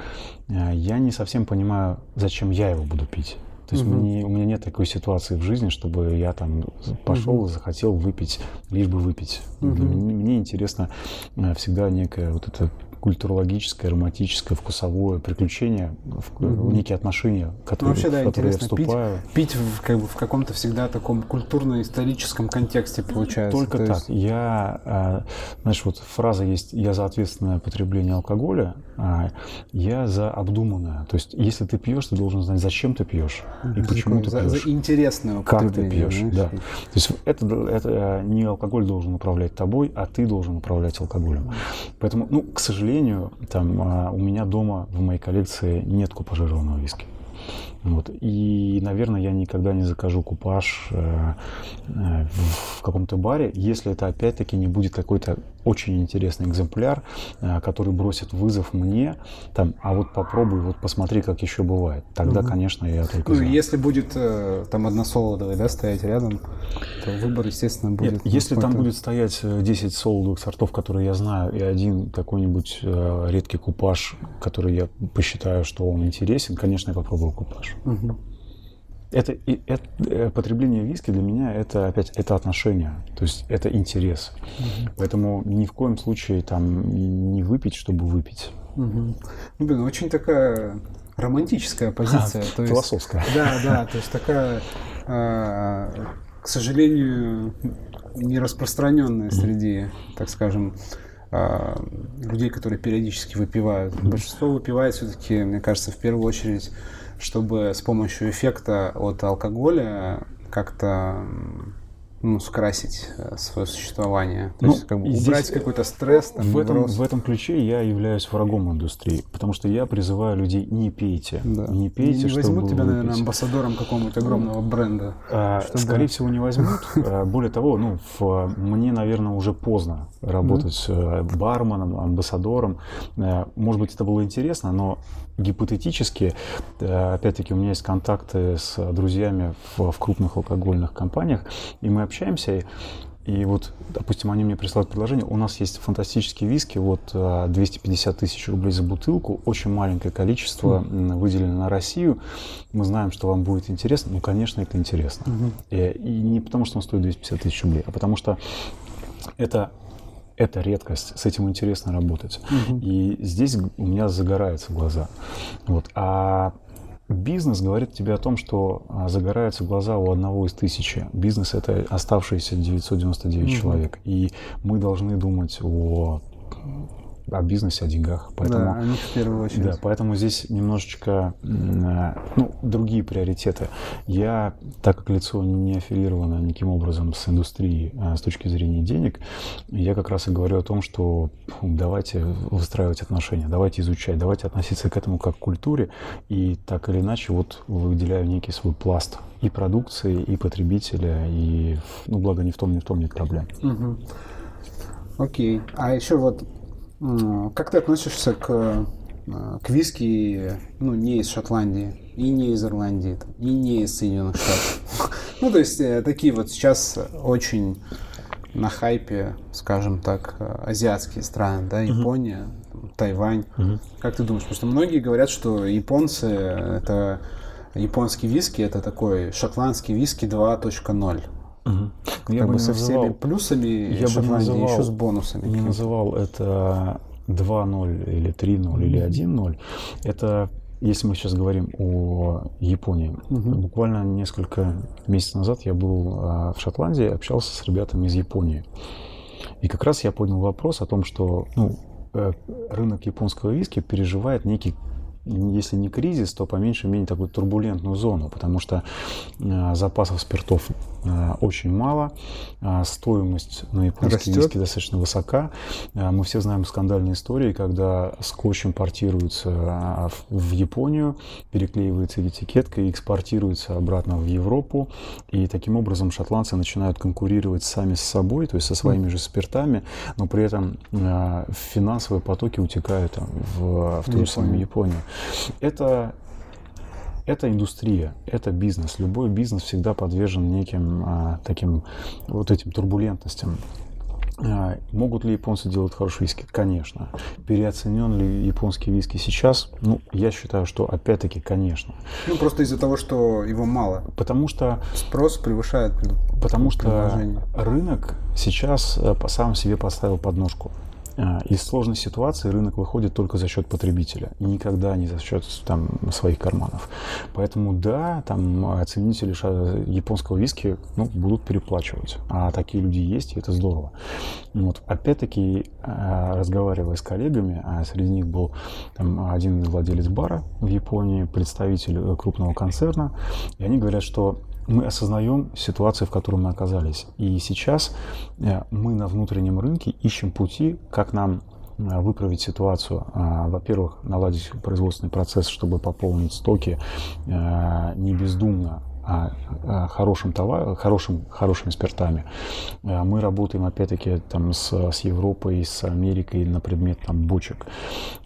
а, я не совсем понимаю, зачем я его буду пить. То есть угу. мне, у меня нет такой ситуации в жизни, чтобы я там пошел угу. и захотел выпить, лишь бы выпить. Угу. Мне, мне интересно э, всегда некое вот это культурологическое, романтическое, вкусовое приключение, mm-hmm. некие отношения, которые, ну, вообще, да, в которые я вступаю. Пить, пить в, как бы, в каком-то всегда таком культурно-историческом контексте получается. Только То так. Есть... Я, э, знаешь, вот фраза есть «я за ответственное потребление алкоголя», я за обдуманное. То есть если ты пьешь, ты должен знать, зачем ты пьешь и почему ты пьешь. За интересное Как ты пьешь, знаешь? да. То есть это, это не алкоголь должен управлять тобой, а ты должен управлять алкоголем. Поэтому, ну, к сожалению, сожалению, там а, у меня дома в моей коллекции нет купажированного виски. Вот. И, наверное, я никогда не закажу купаж э, э, в каком-то баре, если это опять-таки не будет какой-то очень интересный экземпляр, э, который бросит вызов мне, там, а вот попробуй, вот посмотри, как еще бывает. Тогда, угу. конечно, я только ну, за. Если будет там одна солодовая, да, стоять рядом, то выбор, естественно, будет... Нет, если там будет стоять 10 солодовых сортов, которые я знаю, и один какой-нибудь редкий купаж, который я посчитаю, что он интересен, конечно, я попробую купаж. Угу. Это, и, это э, потребление виски для меня это опять это отношение, то есть это интерес. Угу. Поэтому ни в коем случае там не выпить, чтобы выпить. Угу. Ну, блин, очень такая романтическая позиция. А, то есть, философская. Да, да, то есть такая, э, к сожалению, не распространенная среди, так скажем, э, людей, которые периодически выпивают. Большинство выпивает все-таки, мне кажется, в первую очередь чтобы с помощью эффекта от алкоголя как-то ну, скрасить э, свое существование. То ну, есть, как бы убрать здесь, какой-то стресс. Там, в, этом, в этом ключе я являюсь врагом индустрии, потому что я призываю людей не пейте. Да. Не пейте, не возьмут тебя, выпить. наверное, амбассадором какого-нибудь огромного бренда. А, чтобы... Скорее всего, не возьмут. Более того, ну, в, мне, наверное, уже поздно работать mm барменом, амбассадором. Э, может быть, это было интересно, но гипотетически, э, опять-таки, у меня есть контакты с друзьями в, в крупных алкогольных компаниях, и мы общаемся, и вот, допустим, они мне присылают предложение, у нас есть фантастические виски, вот 250 э, тысяч рублей за бутылку, очень маленькое количество mm. выделено на Россию, мы знаем, что вам будет интересно, ну, конечно, это интересно. Mm-hmm. И, и не потому, что он стоит 250 тысяч рублей, а потому что это это редкость, с этим интересно работать. Угу. И здесь у меня загораются глаза. Вот. А Бизнес говорит тебе о том, что а, загораются глаза у одного из тысячи. Бизнес это оставшиеся 999 угу. человек. И мы должны думать о о бизнесе, о деньгах. Поэтому, да, о них в первую очередь. Да, поэтому здесь немножечко э, ну, другие приоритеты. Я, так как лицо не аффилировано никаким образом с индустрией а с точки зрения денег, я как раз и говорю о том, что давайте выстраивать отношения, давайте изучать, давайте относиться к этому как к культуре, и так или иначе вот выделяю некий свой пласт и продукции, и потребителя, и, ну, благо ни в том, ни в том нет проблем. Угу. Окей. А еще вот как ты относишься к, э, к виски, ну, не из Шотландии, и не из Ирландии, и не из Соединенных Штатов? Ну, то есть, э, такие вот сейчас очень на хайпе, скажем так, э, азиатские страны, да, Япония, Тайвань. Как ты думаешь? Потому что многие говорят, что японцы это японский виски это такой шотландский виски 2.0. Угу. Я бы со называл, всеми плюсами я бы называл, еще с бонусами. Не называл это 2.0 или 3.0 или 1.0. Это если мы сейчас говорим о Японии, угу. буквально несколько месяцев назад я был а, в Шотландии, общался с ребятами из Японии. И как раз я понял вопрос о том, что ну, э, рынок японского виски переживает некий если не кризис, то по меньшей мере такую турбулентную зону, потому что э, запасов спиртов э, очень мало, э, стоимость на японские виски достаточно высока. Мы все знаем скандальные истории, когда скотч импортируется в Японию, переклеивается этикетка и экспортируется обратно в Европу, и таким образом шотландцы начинают конкурировать сами с собой, то есть со своими же спиртами, но при этом финансовые потоки утекают в, в ту же самую Японию. Это это индустрия, это бизнес. Любой бизнес всегда подвержен неким а, таким вот этим турбулентностям. А, могут ли японцы делать хорошие виски? Конечно. Переоценен ли японский виски сейчас? Ну, я считаю, что опять-таки, конечно. Ну, просто из-за того, что его мало. Потому что... Спрос превышает Потому что рынок сейчас э, по сам себе поставил подножку. А, из сложной ситуации рынок выходит только за счет потребителя, и никогда не за счет там, своих карманов. Поэтому да, там ценители японского виски ну, будут переплачивать. А такие люди есть, и это здорово. Вот. Опять-таки, а, разговаривая с коллегами, а среди них был там, один владелец бара в Японии, представитель э, крупного концерна, и они говорят, что мы осознаем ситуацию, в которой мы оказались. И сейчас э, мы на внутреннем рынке ищем пути, как нам э, выправить ситуацию. А, во-первых, наладить производственный процесс, чтобы пополнить стоки э, не бездумно, хорошим товаром, хорошим, хорошими спиртами. Э, мы работаем, опять-таки, там с, с Европой, с Америкой на предмет там, бочек.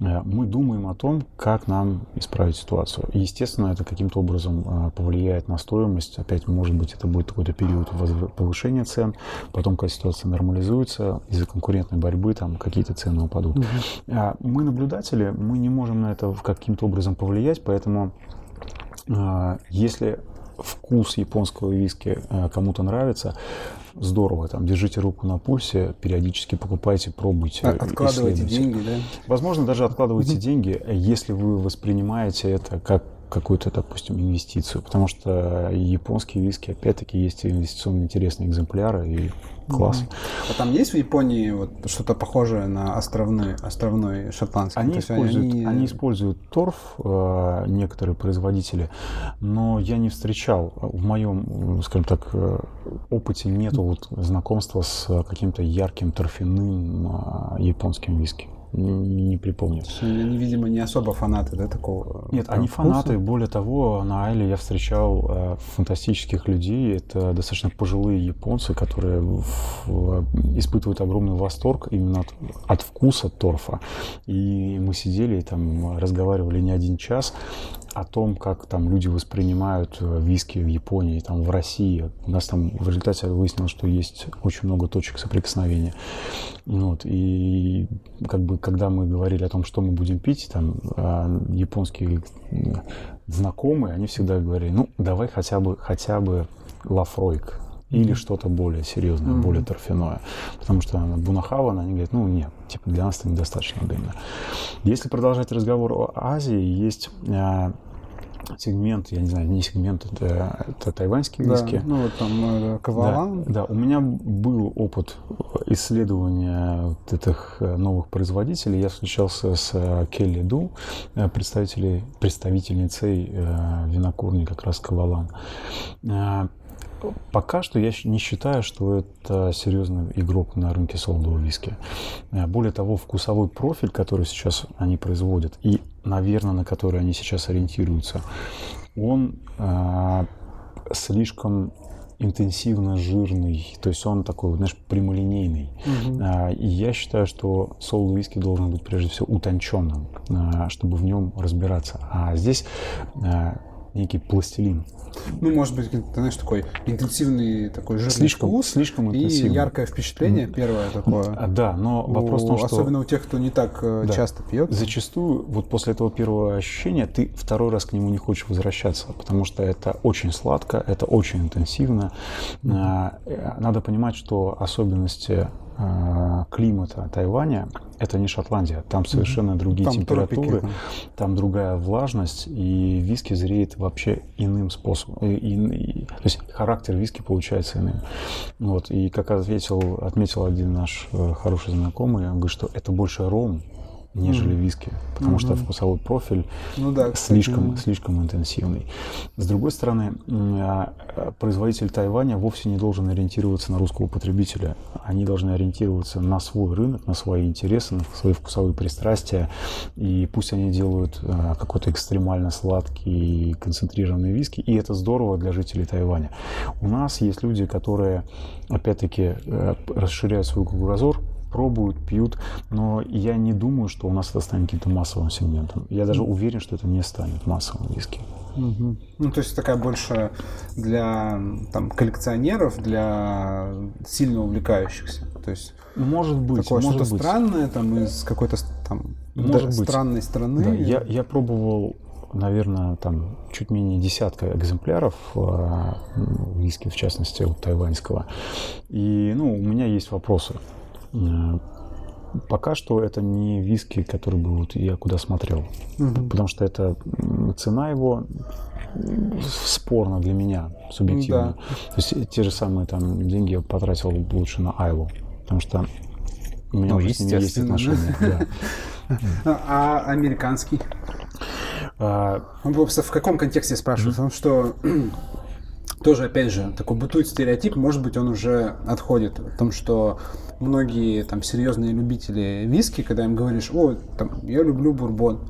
Э, мы думаем о том, как нам исправить ситуацию. И, естественно, это каким-то образом э, повлияет на стоимость. Опять, может быть, это будет какой-то период повышения цен. Потом, когда ситуация нормализуется, из-за конкурентной борьбы там какие-то цены упадут. Угу. Мы наблюдатели, мы не можем на это каким-то образом повлиять, поэтому если вкус японского виски э, кому-то нравится, здорово, там, держите руку на пульсе, периодически покупайте, пробуйте. Откладывайте деньги, да? Возможно, даже откладывайте деньги, если вы воспринимаете это как какую-то, допустим, инвестицию, потому что японские виски, опять-таки, есть инвестиционно интересные экземпляры, и класс. Mm-hmm. А там есть в Японии вот что-то похожее на островной, островной шотландский? Они, используют, они... они используют торф, э, некоторые производители, но я не встречал, в моем, скажем так, э, опыте нету вот знакомства с каким-то ярким торфяным э, японским виски не, не припомню. Они, видимо, не особо фанаты, да, такого? Нет, они вкуса? фанаты. Более того, на Айле я встречал э, фантастических людей. Это достаточно пожилые японцы, которые в, в, испытывают огромный восторг именно от, от вкуса торфа. И мы сидели и там разговаривали не один час о том, как там люди воспринимают э, виски в Японии, там в России. У нас там в результате выяснилось, что есть очень много точек соприкосновения. Вот, и как бы когда мы говорили о том, что мы будем пить, там а, японские знакомые, они всегда говорили, ну давай хотя бы хотя бы лафройк или mm-hmm. что-то более серьезное, mm-hmm. более торфяное. Потому что Бунахава, они говорят, ну нет, типа для нас это недостаточно дымно. Если продолжать разговор о Азии, есть а, сегмент, я не знаю, не сегмент, это, это тайваньские виски. Да, ну вот там э, Кавалан. Да, да, у меня был опыт исследования вот этих э, новых производителей. Я встречался с э, Келли Ду, представителей, представительницей винокурни как раз Кавалан. Пока что я не считаю, что это серьезный игрок на рынке солодового виски. Более того, вкусовой профиль, который сейчас они производят, и, наверное, на который они сейчас ориентируются, он э, слишком интенсивно жирный, то есть он такой, знаешь, прямолинейный. Угу. А, и я считаю, что соло виски должен быть прежде всего утонченным, а, чтобы в нем разбираться. А здесь а, некий пластилин. Ну, может быть, ты знаешь, такой интенсивный такой жирный слишком, вкус слишком интенсивный. и яркое впечатление первое такое. А, да, но вопрос у, в том, что... Особенно у тех, кто не так э, да, часто пьет. Зачастую вот после этого первого ощущения ты второй раз к нему не хочешь возвращаться, потому что это очень сладко, это очень интенсивно. Mm-hmm. Надо понимать, что особенности Э, климата Тайваня это не Шотландия. Там совершенно mm-hmm. другие там температуры, тропики. там другая влажность, и виски зреет вообще иным способом. И, и, то есть характер виски получается иным. Вот. И как ответил, отметил один наш э, хороший знакомый, он говорит, что это больше ром, нежели виски, потому mm-hmm. что вкусовой профиль ну, да, слишком, слишком интенсивный. С другой стороны, а, производитель Тайваня вовсе не должен ориентироваться на русского потребителя. Они должны ориентироваться на свой рынок, на свои интересы, на свои вкусовые пристрастия. И пусть они делают а, какой-то экстремально сладкий, концентрированный виски, и это здорово для жителей Тайваня. У нас есть люди, которые, опять-таки, э, расширяют свой кругозор, пробуют, пьют, но я не думаю, что у нас это станет каким-то массовым сегментом. Я даже уверен, что это не станет массовым виски. Угу. Ну, то есть такая больше для там, коллекционеров, для сильно увлекающихся. То есть может быть, такое может что-то быть. странное там из какой-то там может да, быть. странной страны. Да, я, я пробовал наверное, там чуть менее десятка экземпляров э, виски, в частности, вот, тайваньского. И, ну, у меня есть вопросы. Э, пока что это не виски, который бы вот я куда смотрел. Угу. Потому что это цена его спорно для меня, субъективно. Да. То есть те же самые там деньги я потратил лучше на Айлу. Потому что у меня ну, уже с ними есть отношения. Да. А американский? А... В каком контексте спрашиваю? Потому что тоже, опять же, такой бытует стереотип, может быть, он уже отходит. О том, что многие там серьезные любители виски, когда им говоришь, о, там, я люблю бурбон,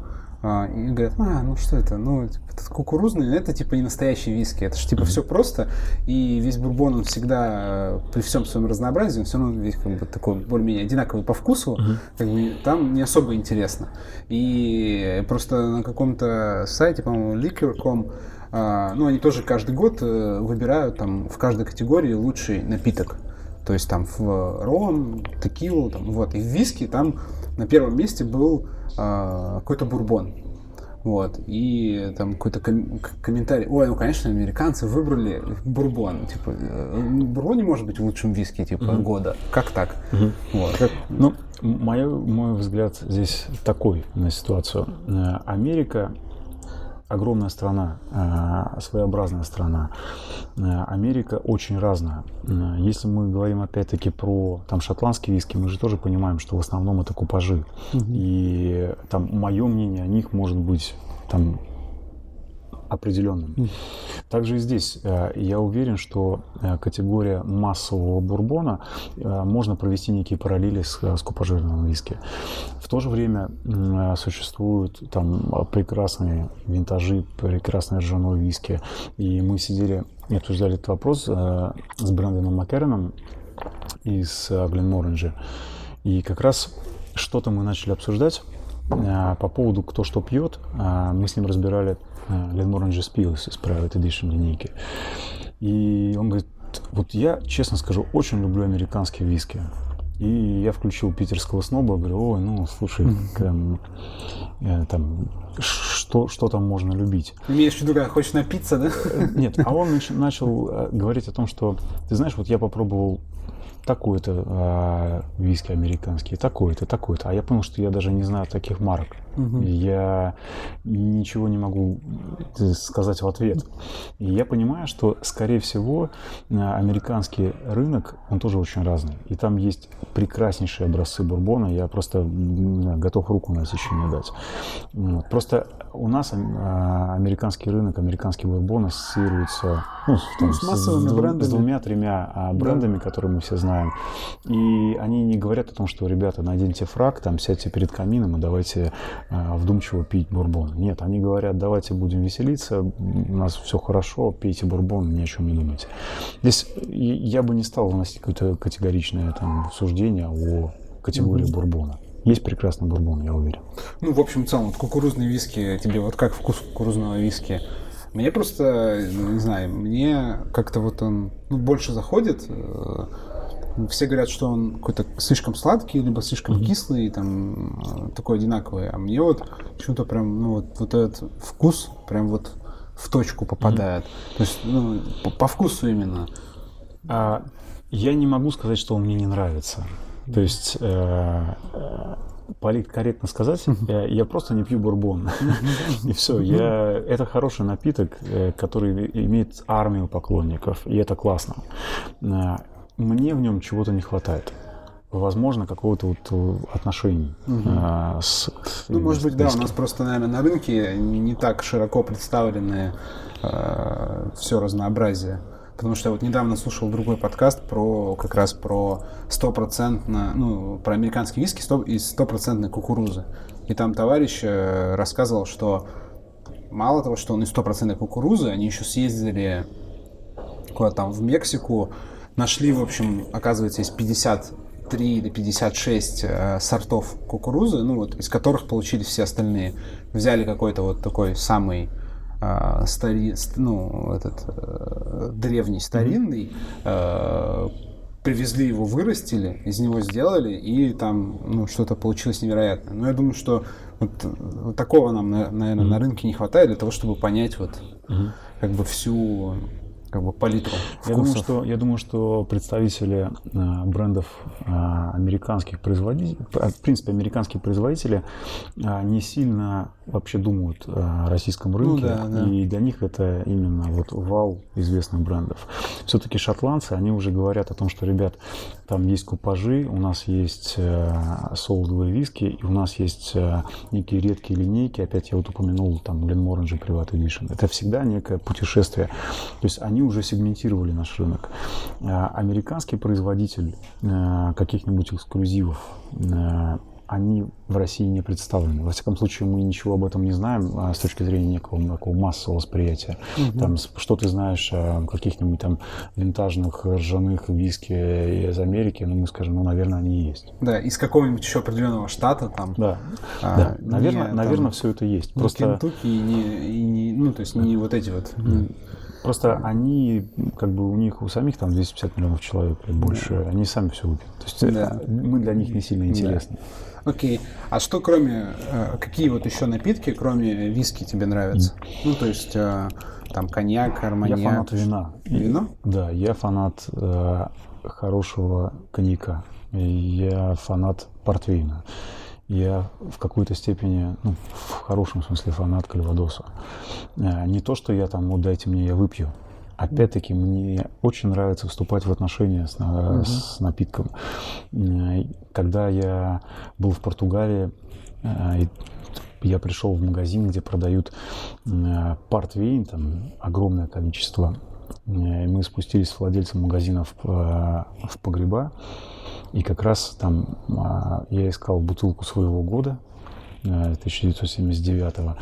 а, и говорят, а, ну что это, ну, типа, это кукурузный, это типа не настоящий виски, это же типа все просто, и весь бурбон, он всегда, при всем своем разнообразии, он все равно весь как бы такой более-менее одинаковый по вкусу, uh-huh. как бы, там не особо интересно. И просто на каком-то сайте, по-моему, liquor.com, ну, они тоже каждый год э, выбирают там в каждой категории лучший напиток. То есть там в ром, текилу, там, вот. И в виски там на первом месте был а, какой-то бурбон. Вот, и там какой-то ком- комментарий. Ой, ну, конечно, американцы выбрали бурбон. Типа, э, бурбон не может быть лучшим виски, типа, mm-hmm. года. Как так? Mm-hmm. Вот. Как... Ну, мой, мой взгляд здесь такой на ситуацию. Э, Америка огромная страна, э, своеобразная страна. Америка очень разная. Если мы говорим опять-таки про там шотландские виски, мы же тоже понимаем, что в основном это купажи. Угу. И там мое мнение о них может быть там определенным. Также и здесь э, я уверен, что э, категория массового бурбона э, можно провести некие параллели с, с купажированным виски. В то же время существуют там прекрасные винтажи, прекрасные ржаное виски. И мы сидели и обсуждали этот вопрос с Брэндоном Маккероном из Гленморенджи. И как раз что-то мы начали обсуждать по поводу кто что пьет. Мы с ним разбирали Glenmorangie Spills из Private Edition линейки. И он говорит, вот я, честно скажу, очень люблю американские виски. И я включил питерского сноба, говорю, ой, ну, слушай, там, э, там что, что там можно любить. Имеешь в виду, когда хочешь напиться, да? Нет, а он начал э, говорить о том, что, ты знаешь, вот я попробовал такой-то а, виски американский, такой-то, такой-то. А я понял, что я даже не знаю таких марок. Угу. Я ничего не могу э, сказать в ответ. И я понимаю, что, скорее всего, американский рынок, он тоже очень разный. И там есть прекраснейшие образцы бурбона. Я просто знаю, готов руку на отсечение дать. Просто у нас а, американский рынок, американский бурбон ассоциируется ну, там, с, массовыми с, брендами. с двумя-тремя а, брендами, да. которые мы все знаем. И они не говорят о том, что, ребята, наденьте фраг, там, сядьте перед камином и давайте вдумчиво пить бурбон. Нет, они говорят, давайте будем веселиться, у нас все хорошо, пейте бурбон, ни о чем не думайте. Здесь я бы не стал выносить какое-то категоричное там, суждение о категории mm-hmm. бурбона. Есть прекрасный бурбон, я уверен. Ну, в общем, в целом, вот кукурузные виски, тебе вот как вкус кукурузного виски? Мне просто, не знаю, мне как-то вот он ну, больше заходит. Э, все говорят, что он какой-то слишком сладкий, либо слишком mm-hmm. кислый, там, такой одинаковый. А мне вот почему-то прям, ну, вот, вот этот вкус прям вот в точку попадает. Mm-hmm. То есть, ну, по, по вкусу именно. А, я не могу сказать, что он мне не нравится. То есть э, политкорректно сказать, я, я просто не пью бурбон. И все. Я, это хороший напиток, э, который имеет армию поклонников, и это классно. Э, мне в нем чего-то не хватает возможно, какого-то вот э, отношения угу. а, с... Ну, может быть, да, у нас просто, наверное, на рынке не так широко представлены а, все разнообразие Потому что я вот недавно слушал другой подкаст про как раз про стопроцентно, ну, про американские виски 100, из стопроцентной кукурузы. И там товарищ э, рассказывал, что мало того, что он из стопроцентной кукурузы, они еще съездили куда-то там в Мексику, нашли, в общем, оказывается, есть 53 или 56 э, сортов кукурузы, ну вот, из которых получили все остальные. Взяли какой-то вот такой самый а, стари, ну, этот э, древний, старинный, э, привезли его, вырастили, из него сделали, и там ну, что-то получилось невероятное. Но я думаю, что вот, вот такого нам, наверное, mm-hmm. на рынке не хватает для того, чтобы понять вот mm-hmm. как бы всю как бы палитру Я думаю, что, я думаю, что представители э, брендов э, американских производителей, в принципе, американские производители э, не сильно вообще думают о российском ну рынке, ну, да, да. и для них это именно вот вал известных брендов. Все-таки шотландцы, они уже говорят о том, что, ребят, там есть купажи, у нас есть э, солодовые виски, и у нас есть э, некие редкие линейки. Опять я вот упомянул там Glenmorangie Private Edition. Это всегда некое путешествие. То есть они уже сегментировали наш рынок. Э, американский производитель э, каких-нибудь эксклюзивов э, они в России не представлены. Во всяком случае, мы ничего об этом не знаем а, с точки зрения некого такого массового восприятия. Угу. Там, что ты знаешь о каких-нибудь там винтажных ржаных виски из Америки, ну, мы скажем, ну, наверное, они есть. Да, из какого-нибудь еще определенного штата там. Да, а, да. наверное, не, наверное, там, все это есть. Просто... Кентукки и не, и не, ну, то есть не вот эти вот... Просто они, как бы у них у самих там 250 миллионов человек или больше, они сами все выпьют. То есть да. мы для них не сильно интересны. Да. Окей. А что кроме, э, какие вот еще напитки, кроме виски тебе нравятся? Ну, то есть э, там коньяк, арманьяк. Я фанат вина. Вино? Да, я фанат э, хорошего коньяка. Я фанат портвейна. Я в какой-то степени, ну, в хорошем смысле фанат кальвадоса. Э, не то, что я там, вот дайте мне, я выпью. Опять-таки, мне очень нравится вступать в отношения с, с напитком. Э, когда я был в Португалии, э, я пришел в магазин, где продают портвейн, там огромное количество. И мы спустились с владельцем магазина в, в погреба. И как раз там я искал бутылку своего года, 1979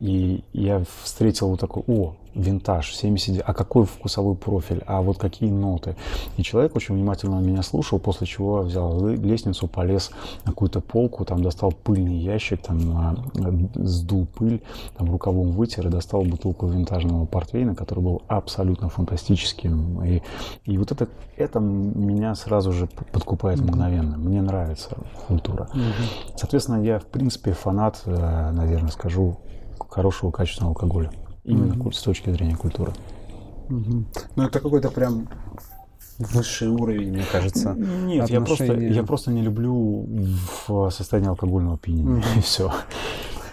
и я встретил вот такой, о, винтаж, 70, а какой вкусовой профиль, а вот какие ноты. И человек очень внимательно меня слушал, после чего взял лестницу, полез на какую-то полку, там достал пыльный ящик, там а, сдул пыль, там рукавом вытер и достал бутылку винтажного портвейна, который был абсолютно фантастическим. И, и вот это, это меня сразу же подкупает мгновенно. Мне нравится культура. Соответственно, я, в принципе, фанат, э, наверное, скажу, хорошего качественного алкоголя. Именно mm-hmm. с точки зрения культуры. Mm-hmm. Ну, это какой-то прям высший уровень, мне кажется. Нет, отношения... я, просто, я просто не люблю в состоянии алкогольного опьянения. Mm-hmm. И все.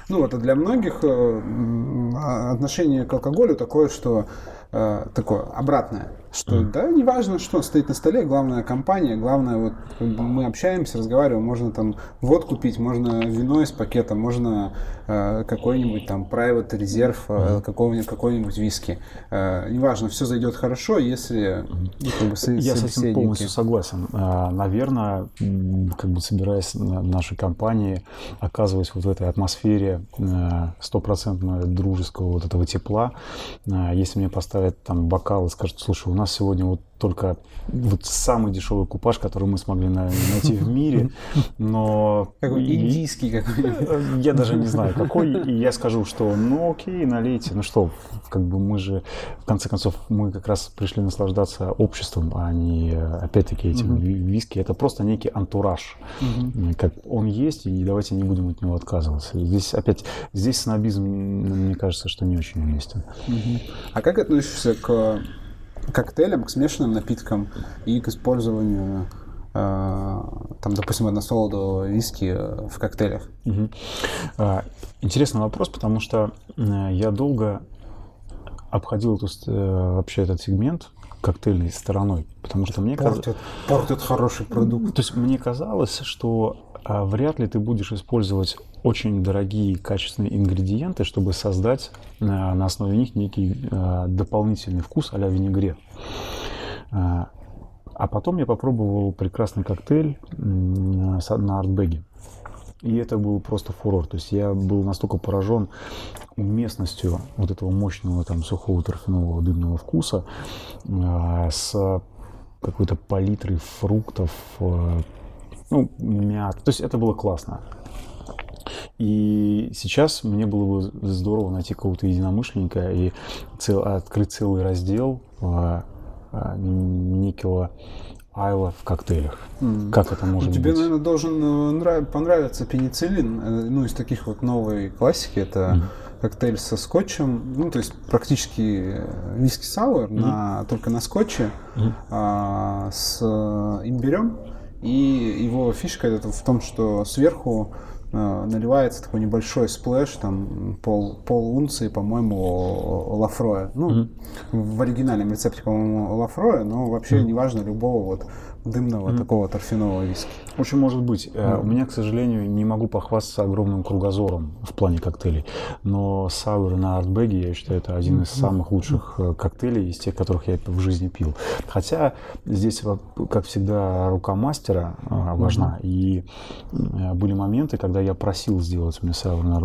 Ну вот, а для многих э, отношение к алкоголю такое, что э, такое обратное. Что mm. да, неважно, что стоит на столе, главная компания, главное, вот как бы мы общаемся, разговариваем, можно там водку пить, можно вино из пакета, можно э, какой-нибудь там private резерв, э, какого-нибудь, какой-нибудь виски. Э, неважно, все зайдет хорошо, если ну, как бы, Я с этим полностью согласен. Э, наверное, как бы собираясь на нашей компании, оказываясь вот в этой атмосфере э, стопроцентно дружеского вот этого тепла, э, если мне поставят там бокал и скажут, слушай, у нас сегодня вот только вот самый дешевый купаж, который мы смогли найти в мире, но... Какой индийский какой Я даже не знаю, какой. И я скажу, что ну окей, налейте. Ну что, как бы мы же, в конце концов, мы как раз пришли наслаждаться обществом, а не, опять-таки, этим виски. Это просто некий антураж. Как он есть, и давайте не будем от него отказываться. здесь опять, здесь снобизм, мне кажется, что не очень уместен. А как относишься к коктейлям, к смешанным напиткам и к использованию э, там, допустим, односолодового виски э, в коктейлях? Угу. Интересный вопрос, потому что я долго обходил эту, э, вообще этот сегмент коктейльной стороной, потому что мне казалось... Портит хороший продукт. То есть мне казалось, что вряд ли ты будешь использовать очень дорогие качественные ингредиенты, чтобы создать э, на основе них некий э, дополнительный вкус а-ля винегрет. Э, а потом я попробовал прекрасный коктейль на артбеге. И это был просто фурор. То есть я был настолько поражен уместностью вот этого мощного там сухого торфяного дымного вкуса с какой-то палитрой фруктов, ну, мят. То есть это было классно. И сейчас мне было бы здорово найти какого-то единомышленника и цел, открыть целый раздел э, э, никела айла в коктейлях. Mm. Как это может тебе, быть? Тебе, наверное, должен э, нрав... понравиться пенициллин. Э, ну, из таких вот новой классики это mm. коктейль со скотчем. Ну, то есть практически виски sour, mm. на, только на скотче mm. а, с имбирем. И его фишка это в том, что сверху э, наливается такой небольшой splash, там пол, пол унции, по-моему, лафроя. Ну, mm-hmm. в оригинальном рецепте, по-моему, лафроя, но вообще mm-hmm. неважно любого вот дымного mm-hmm. такого торфяного виски. Очень может быть. Mm-hmm. У меня, к сожалению, не могу похвастаться огромным кругозором в плане коктейлей. Но sour на артбеге, я считаю, это один из самых лучших э, коктейлей из тех, которых я в жизни пил. Хотя здесь, как всегда, рука мастера э, важна. Mm-hmm. И были моменты, когда я просил сделать мне sour на,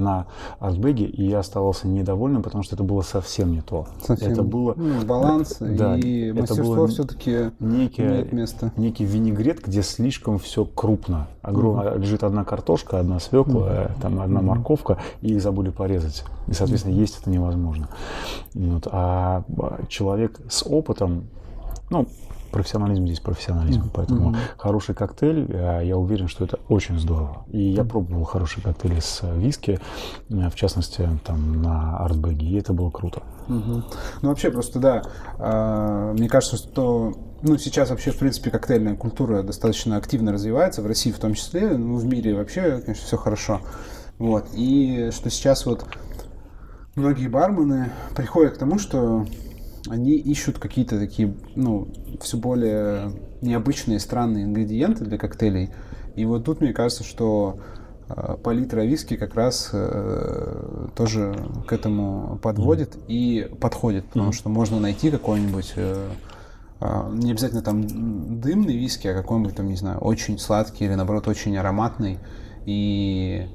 на артбеге, и я оставался недовольным, потому что это было совсем не то. Совсем. Это было... Ну, баланс да, и мастерство все-таки некий, место. некий винегрет, где слишком все крупно. Огромно. Mm-hmm. Лежит одна картошка, одна свекла, mm-hmm. там одна mm-hmm. морковка, и их забыли порезать. И, соответственно, mm-hmm. есть это невозможно. Вот. А человек с опытом, ну, профессионализм здесь профессионализм. Mm-hmm. Поэтому mm-hmm. хороший коктейль, э, я уверен, что это очень здорово. И я пробовал хорошие коктейли с виски, в частности, там на Артбеге, и это было круто. Mm-hmm. Ну, вообще, просто да, а, мне кажется, что ну, сейчас вообще, в принципе, коктейльная культура достаточно активно развивается, в России в том числе, ну, в мире вообще, конечно, все хорошо. Вот. И что сейчас вот многие бармены приходят к тому, что они ищут какие-то такие, ну, все более необычные, странные ингредиенты для коктейлей. И вот тут мне кажется, что э, палитра виски как раз э, тоже к этому подводит mm. и подходит, потому mm. что можно найти какой-нибудь э, не обязательно там дымный виски, а какой-нибудь там, не знаю, очень сладкий или наоборот очень ароматный. И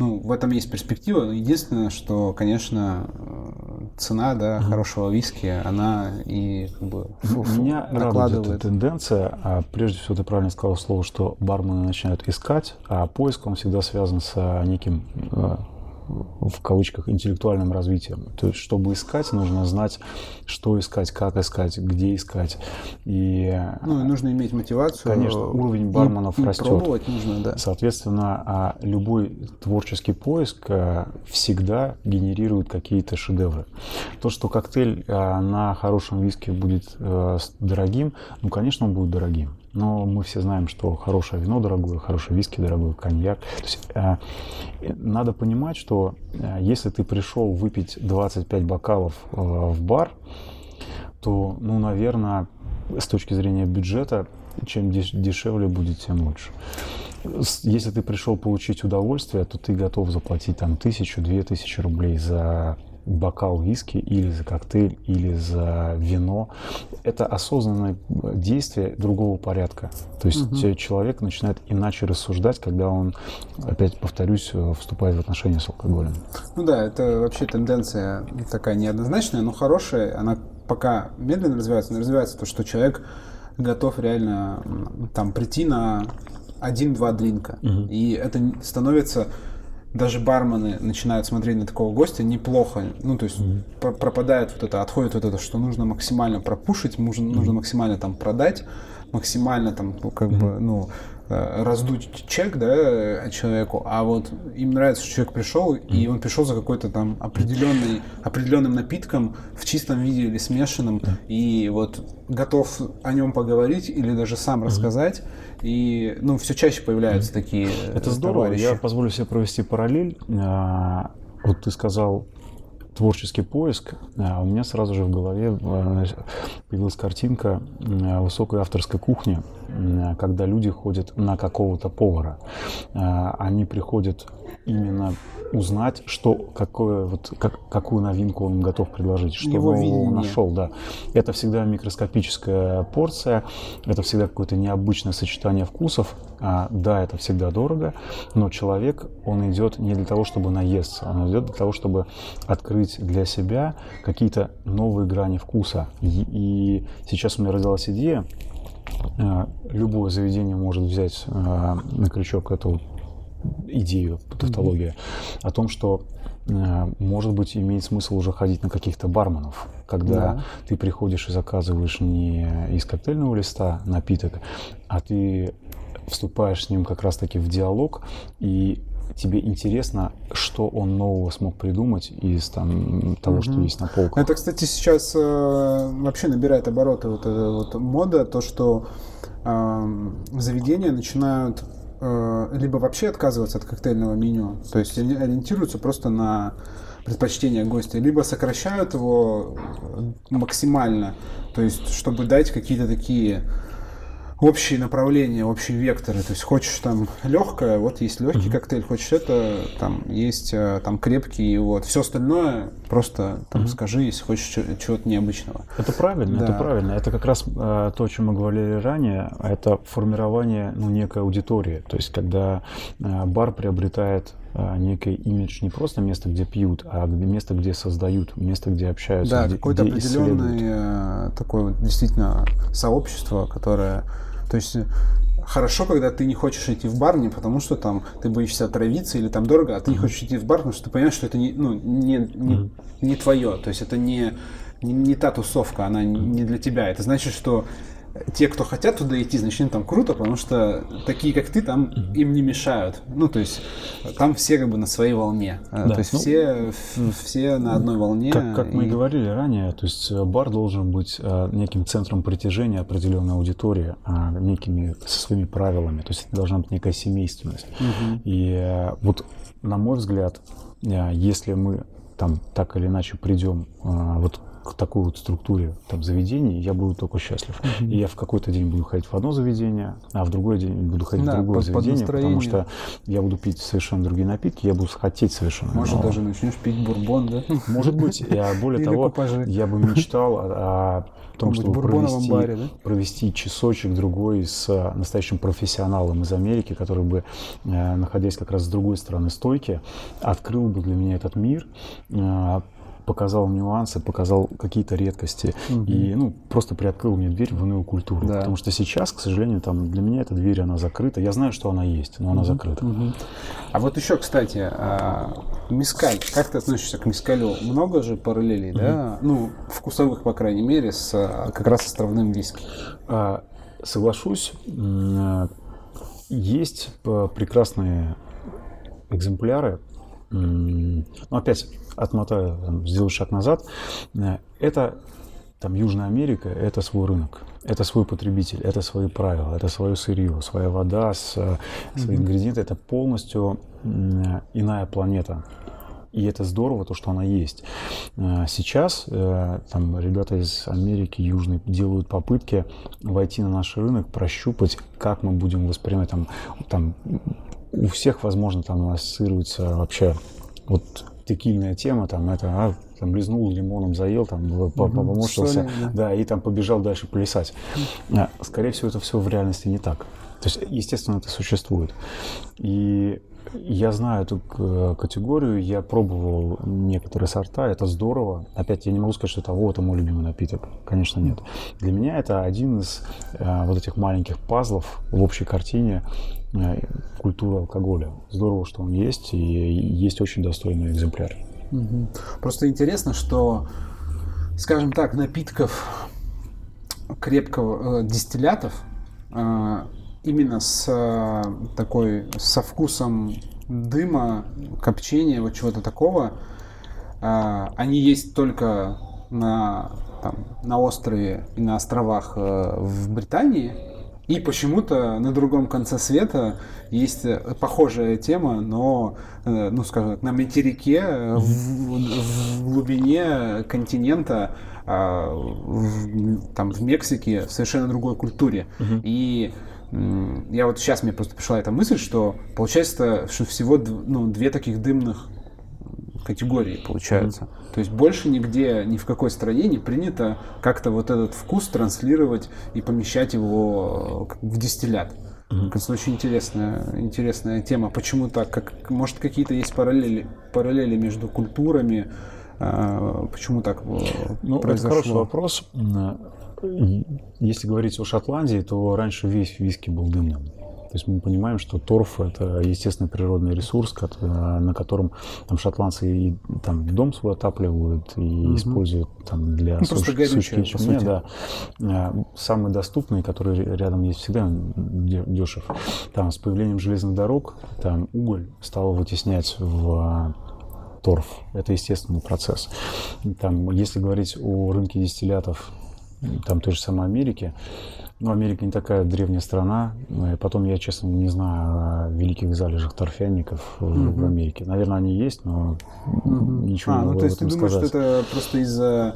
ну, в этом есть перспектива. Единственное, что, конечно, э, цена да, mm-hmm. хорошего виски, она и как бы Меня радует эта тенденция. А прежде всего, ты правильно сказал слово, что бармены начинают искать, а поиск, он всегда связан с неким э, в кавычках интеллектуальным развитием. То есть, чтобы искать, нужно знать, что искать, как искать, где искать. И, ну, и нужно иметь мотивацию. Конечно, уровень барменов и, растет. пробовать нужно, да. Соответственно, а любой творческий поиск э, всегда генерирует какие-то шедевры. То, что коктейль э, на хорошем виске будет э, дорогим, ну, конечно, он будет дорогим. Но мы все знаем, что хорошее вино дорогое, хороший виски дорогой, коньяк. То есть, э, надо понимать, что э, если ты пришел выпить 25 бокалов э, в бар, то, ну, наверное, с точки зрения бюджета, чем деш- дешевле будет, тем лучше. Если ты пришел получить удовольствие, то ты готов заплатить там тысячу, две тысячи рублей за бокал виски или за коктейль, или за вино. Это осознанное действие другого порядка. То есть угу. человек начинает иначе рассуждать, когда он, опять повторюсь, вступает в отношения с алкоголем. Ну да, это вообще тенденция такая неоднозначная, но хорошая. Она пока медленно развивается, но развивается то, что человек готов реально там прийти на один-два дринка. Угу. И это становится даже бармены начинают смотреть на такого гостя неплохо. Ну, то есть mm-hmm. пропадает вот это, отходит вот это, что нужно максимально пропушить, нужно, mm-hmm. нужно максимально там продать, максимально там, ну, как mm-hmm. бы, ну, раздуть чек, да, человеку, а вот им нравится, что человек пришел, и он пришел за какой-то там определенный, определенным напитком в чистом виде или смешанном, и вот готов о нем поговорить или даже сам рассказать, и, ну, все чаще появляются такие Это здорово. Товарищи. Я позволю себе провести параллель. А, вот ты сказал творческий поиск, а у меня сразу же в голове а, появилась картинка высокой авторской кухни, когда люди ходят на какого-то повара. Они приходят именно узнать, что какое вот как, какую новинку он готов предложить, что Его он нашел, да. Это всегда микроскопическая порция, это всегда какое-то необычное сочетание вкусов. А, да, это всегда дорого, но человек он идет не для того, чтобы наесться, он идет для того, чтобы открыть для себя какие-то новые грани вкуса. И, и сейчас у меня родилась идея любое заведение может взять э, на крючок эту идею, тавтология, mm-hmm. о том, что э, может быть, имеет смысл уже ходить на каких-то барменов, когда да. ты приходишь и заказываешь не из коктейльного листа напиток, а ты вступаешь с ним как раз-таки в диалог, и тебе интересно, что он нового смог придумать из там, того, угу. что есть на полках. Это, кстати, сейчас э, вообще набирает обороты вот эта вот мода, то, что э, заведения начинают Э, либо вообще отказываться от коктейльного меню, то есть ориентируются просто на предпочтения гостя, либо сокращают его максимально, то есть чтобы дать какие-то такие общие направления, общие векторы. То есть хочешь там легкое, вот есть легкий mm-hmm. коктейль, хочешь это, там есть э, там крепкий, вот. Все остальное просто там mm-hmm. скажи, если хочешь чего-то необычного. Это правильно, да. это правильно. Это как раз э, то, о чем мы говорили ранее, это формирование ну, некой аудитории. То есть когда э, бар приобретает э, некий имидж не просто место, где пьют, а место, где создают, место, где общаются, да, какое-то определенное э, такое вот действительно сообщество, которое то есть э, хорошо, когда ты не хочешь идти в бар не потому, что там ты боишься отравиться или там дорого, а ты не хочешь идти в бар, потому что ты понимаешь, что это не, ну, не, не, не твое. То есть это не, не, не та тусовка, она не для тебя. Это значит, что те, кто хотят туда идти, значит, им там круто, потому что такие, как ты, там им не мешают. Ну, то есть там все как бы на своей волне. Э, да, то есть ну, все, все на одной волне. Как, как и... мы и говорили ранее, то есть э, бар должен быть э, неким центром притяжения определенной аудитории, а, некими со своими правилами. То есть это должна быть некая семейственность. Угу. И вот, на мой взгляд, если мы там так или иначе придем вот к такой вот структуре там заведений, я буду только счастлив. Mm-hmm. И я в какой-то день буду ходить в одно заведение, а в другой день буду ходить да, в другое под, заведение, под потому что я буду пить совершенно другие напитки, я буду хотеть совершенно. Может, но... даже начнешь пить бурбон, да? Может быть. А более того, я бы мечтал о том, чтобы провести, баре, да? провести часочек другой с настоящим профессионалом из Америки, который бы, э, находясь как раз с другой стороны стойки, открыл бы для меня этот мир, э, показал нюансы, показал какие-то редкости угу. и ну, просто приоткрыл мне дверь в иную культуру. Да. Потому что сейчас, к сожалению, там для меня эта дверь, она закрыта. Я знаю, что она есть, но она угу. закрыта. Угу. А вот еще, кстати, а, мискаль. Как ты относишься к мискалю? Много же параллелей, угу. да? Ну, вкусовых, по крайней мере, с а, как раз островным виски. А, соглашусь. Есть прекрасные экземпляры. Но опять отмотаю, там, сделаю шаг назад, э, это там Южная Америка – это свой рынок, это свой потребитель, это свои правила, это свое сырье, своя вода, с, свои mm-hmm. ингредиенты. Это полностью иная планета. И это здорово, то, что она есть. Э, сейчас э, там ребята из Америки Южной делают попытки войти на наш рынок, прощупать, как мы будем воспринимать. Там, там у всех, возможно, там ассоциируется вообще вот текильная тема, там это, а, там близнул лимоном, заел, там поморщился, да. да, и там побежал дальше плясать. А, скорее всего, это все в реальности не так. То есть, естественно, это существует. И я знаю эту категорию, я пробовал некоторые сорта, это здорово. Опять я не могу сказать, что это, вот, это мой любимый напиток. Конечно, нет. Для меня это один из э, вот этих маленьких пазлов в общей картине э, культуры алкоголя. Здорово, что он есть, и есть очень достойный экземпляр. Просто интересно, что, скажем так, напитков крепкого э, дистиллятов э, именно с э, такой, со вкусом дыма, копчения, вот чего-то такого, э, они есть только на, там, на острове и на островах э, в Британии, и почему-то на другом конце света есть похожая тема, но, ну, скажем так, на материке, в, в глубине континента, в, там, в Мексике, в совершенно другой культуре. Uh-huh. И я вот сейчас мне просто пришла эта мысль, что получается, что всего ну, две таких дымных категории получаются. Mm-hmm. То есть больше нигде, ни в какой стране не принято как-то вот этот вкус транслировать и помещать его в дистиллят. Mm-hmm. Это очень интересная, интересная тема. Почему так? Как, может, какие-то есть параллели, параллели между культурами? А, почему так ну, произошло? Это хороший вопрос. Если говорить о Шотландии, то раньше весь виски был дымным. То есть мы понимаем, что торф – это естественный природный ресурс, на котором там, шотландцы и там, дом свой отапливают и угу. используют там, для ну, суш, сушки чумне. Да. А, самый доступный, который рядом есть всегда, дешев. Там, с появлением железных дорог там, уголь стал вытеснять в торф. Это естественный процесс. Там, если говорить о рынке дистиллятов там той же самой Америки. Но Америка не такая древняя страна. И потом я, честно, не знаю о великих залежах торфяников mm-hmm. в Америке. Наверное, они есть, но mm-hmm. ничего а, не могу ну, то есть ты думаешь, сказать. что это просто из-за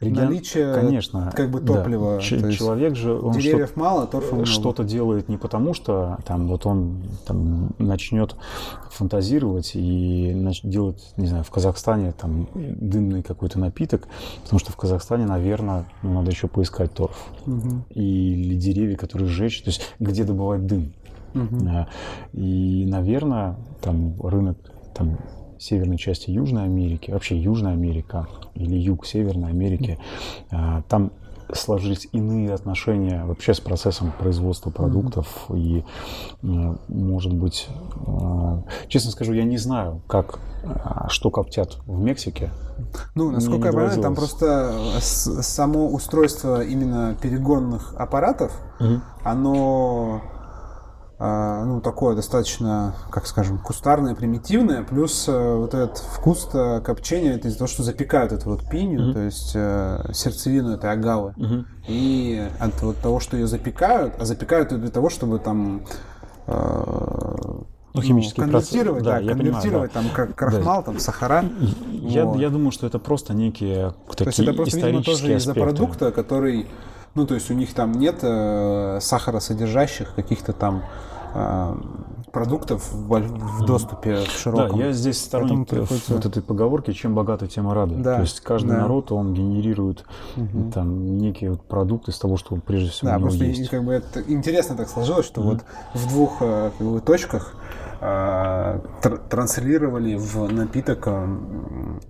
Регион... наличия Конечно, как бы топлива? Да. Ч- человек же... Он деревьев что- мало, торфа много. Что-то делает не потому, что там вот он там, начнет фантазировать и нач- делать, не знаю, в Казахстане там дымный какой-то напиток, потому что в Казахстане, наверное, ну, надо еще поискать торф. Угу. Или деревья, которые сжечь, то есть где добывать дым. Угу. И, наверное, там рынок там, северной части Южной Америки, вообще Южная Америка или юг Северной Америки, а, там сложились иные отношения вообще с процессом производства продуктов. И, э, может быть, э, честно скажу, я не знаю, как, что коптят в Мексике. Ну, насколько я понимаю, там просто само устройство именно перегонных аппаратов, mm-hmm. оно а, ну, такое достаточно, как скажем, кустарное, примитивное, плюс э, вот этот вкус копчения, это из-за того, что запекают эту вот пиню, mm-hmm. то есть э, сердцевину этой агавы. Mm-hmm. И от вот того, что ее запекают, а запекают ее для того, чтобы там э, ну, химический ну, конвертировать, процесс. Да, да, конвертировать понимаю, да. там как крахмал, да. там сахара. Я, вот. я думаю, что это просто некие такие То есть это просто, видимо, тоже из-за продукта, который, ну, то есть у них там нет э, сахаросодержащих каких-то там а, продуктов в, в доступе в широком. Да, я здесь сторонник приходится... вот этой поговорки «чем богата, тем и рады». Да, То есть каждый да. народ, он генерирует угу. там некие вот продукты из того, что прежде всего да, у него просто есть. Как бы это интересно так сложилось, что угу. вот в двух э, как бы, точках а, транслировали в напиток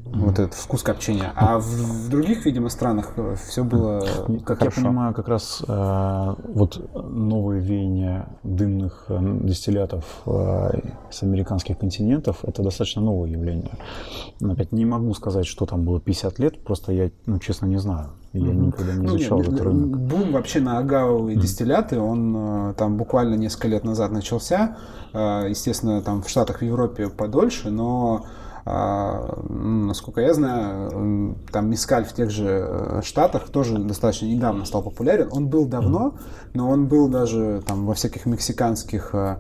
вот этот вкус копчения. А в, в других, видимо, странах все было Как хорошо. я понимаю, как раз э, вот новые веяния дымных дистиллятов э, с американских континентов это достаточно новое явление. Опять не могу сказать, что там было 50 лет, просто я, ну, честно, не знаю. Я mm-hmm. никогда не изучал ну, нет, этот рынок. Бум вообще на агавовые mm-hmm. дистилляты, он там буквально несколько лет назад начался. Естественно, там в Штатах, в Европе подольше, но насколько я знаю, там мискаль в тех же э, Штатах тоже достаточно недавно стал популярен. Он был давно, но он был даже там во всяких мексиканских э,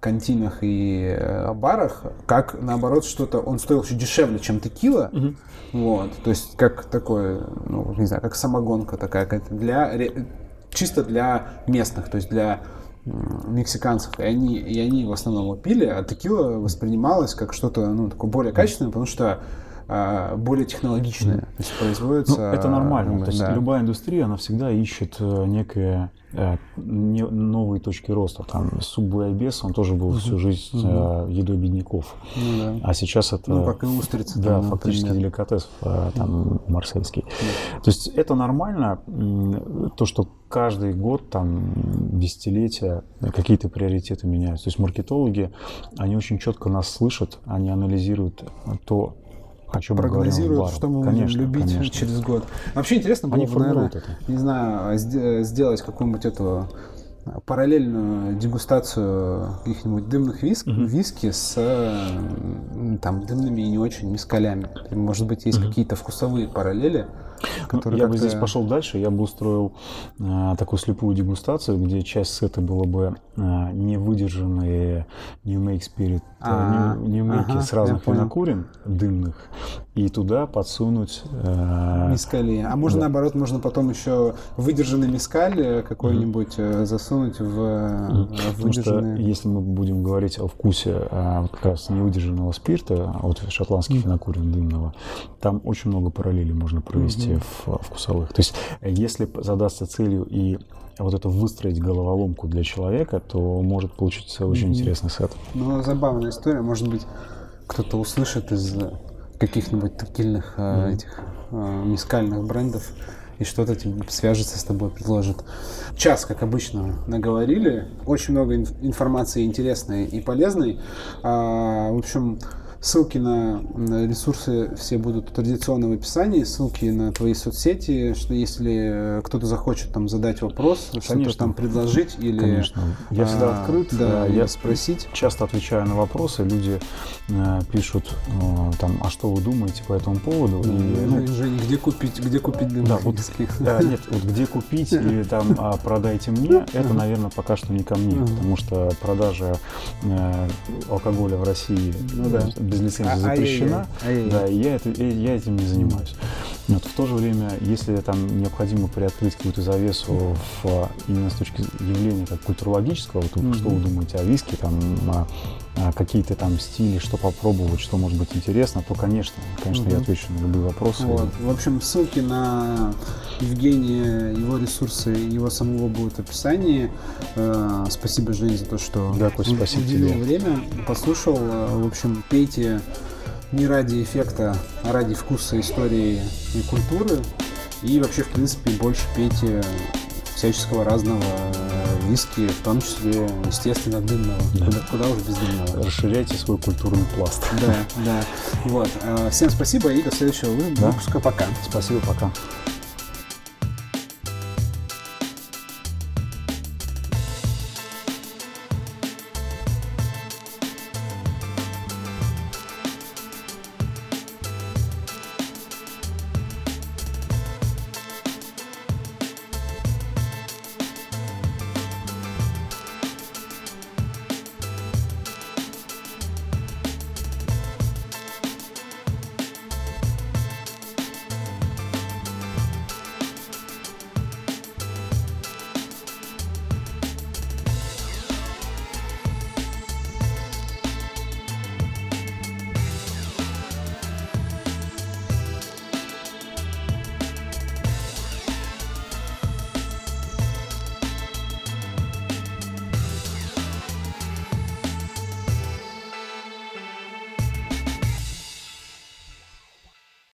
кантинах и э, барах, как наоборот что-то, он стоил еще дешевле, чем текила, угу. вот, то есть как такое, ну не знаю, как самогонка такая, для чисто для местных, то есть для мексиканцев, и они, и они в основном его пили, а текила воспринималась как что-то ну, такое более качественное, потому что более технологичное. То есть производится... Ну, это нормально. То есть да. любая индустрия, она всегда ищет э, некое Э, новые точки роста. Там Обес, он тоже был всю жизнь угу. едой бедняков. Ну, да. А сейчас это... Ну, как и устрицы. Да, там, фактически например. деликатес там, марсельский. Да. То есть это нормально, то, что каждый год, там, десятилетия какие-то приоритеты меняются. То есть маркетологи, они очень четко нас слышат, они анализируют то, чем прогнозируют, что мы конечно, будем любить конечно. через год. Вообще интересно было бы, наверное, это. не знаю, сделать какую-нибудь эту параллельную дегустацию каких-нибудь дымных виск, угу. виски с там дымными и не очень мискалями. Может быть, есть угу. какие-то вкусовые параллели. Ну, я бы здесь пошел дальше, я бы устроил э, такую слепую дегустацию, где часть сета было бы э, не выдержанные New Make Spirit, а, New, New Make ага, с разных винокурен дымных, и туда подсунуть... Э, мискали. А можно да. наоборот, можно потом еще выдержанный мискаль э, какой-нибудь mm-hmm. засунуть в, mm-hmm. в выдержанный... что если мы будем говорить о вкусе а, вот как раз невыдержанного спирта от шотландских mm-hmm. винокурен дымного, там очень много параллелей можно провести mm-hmm. В, вкусовых. То есть если задастся целью и вот это выстроить головоломку для человека, то может получиться очень mm-hmm. интересный сет. Ну, забавная история. Может быть, кто-то услышит из каких-нибудь тактильных mm-hmm. этих э, мискальных брендов и что-то тебе свяжется с тобой, предложит. Час, как обычно, наговорили. Очень много информации интересной и полезной. А, в общем, Ссылки на, ресурсы все будут традиционно в описании, ссылки на твои соцсети, что если кто-то захочет там задать вопрос, что-то там предложить или... Конечно. Я всегда а, открыт. Да, я спросить. Часто отвечаю на вопросы, люди э, пишут э, там, а что вы думаете по этому поводу? Да, и, ну, Жень, где купить, где купить дымные да, вот, да, нет, вот где купить или там а, продайте мне, это, наверное, пока что не ко мне, потому что продажа э, алкоголя в России ну, да без лицензии а, запрещена. Да, и я, это, я этим не занимаюсь. Вот, в то же время, если там необходимо приоткрыть какую-то завесу в, именно с точки явления как культурологического, вот, mm-hmm. что вы думаете о виске, там, о какие-то там стили, что попробовать, что может быть интересно, то, конечно, конечно, mm-hmm. я отвечу на любые вопросы. Вот. В общем, ссылки на Евгения, его ресурсы, его самого будут в описании. Э, спасибо, Женя, за то, что да, спасибо уделил тебе. время, послушал. Э, в общем, пейте не ради эффекта, а ради вкуса, истории и культуры. И вообще, в принципе, больше пейте всяческого разного э, виски, в том числе, естественно, дымного. Да. Куда, куда уже без дымного. Расширяйте свой культурный пласт. Да, да. Вот. Всем спасибо и до следующего выпуска. Да. Пока. Спасибо, пока.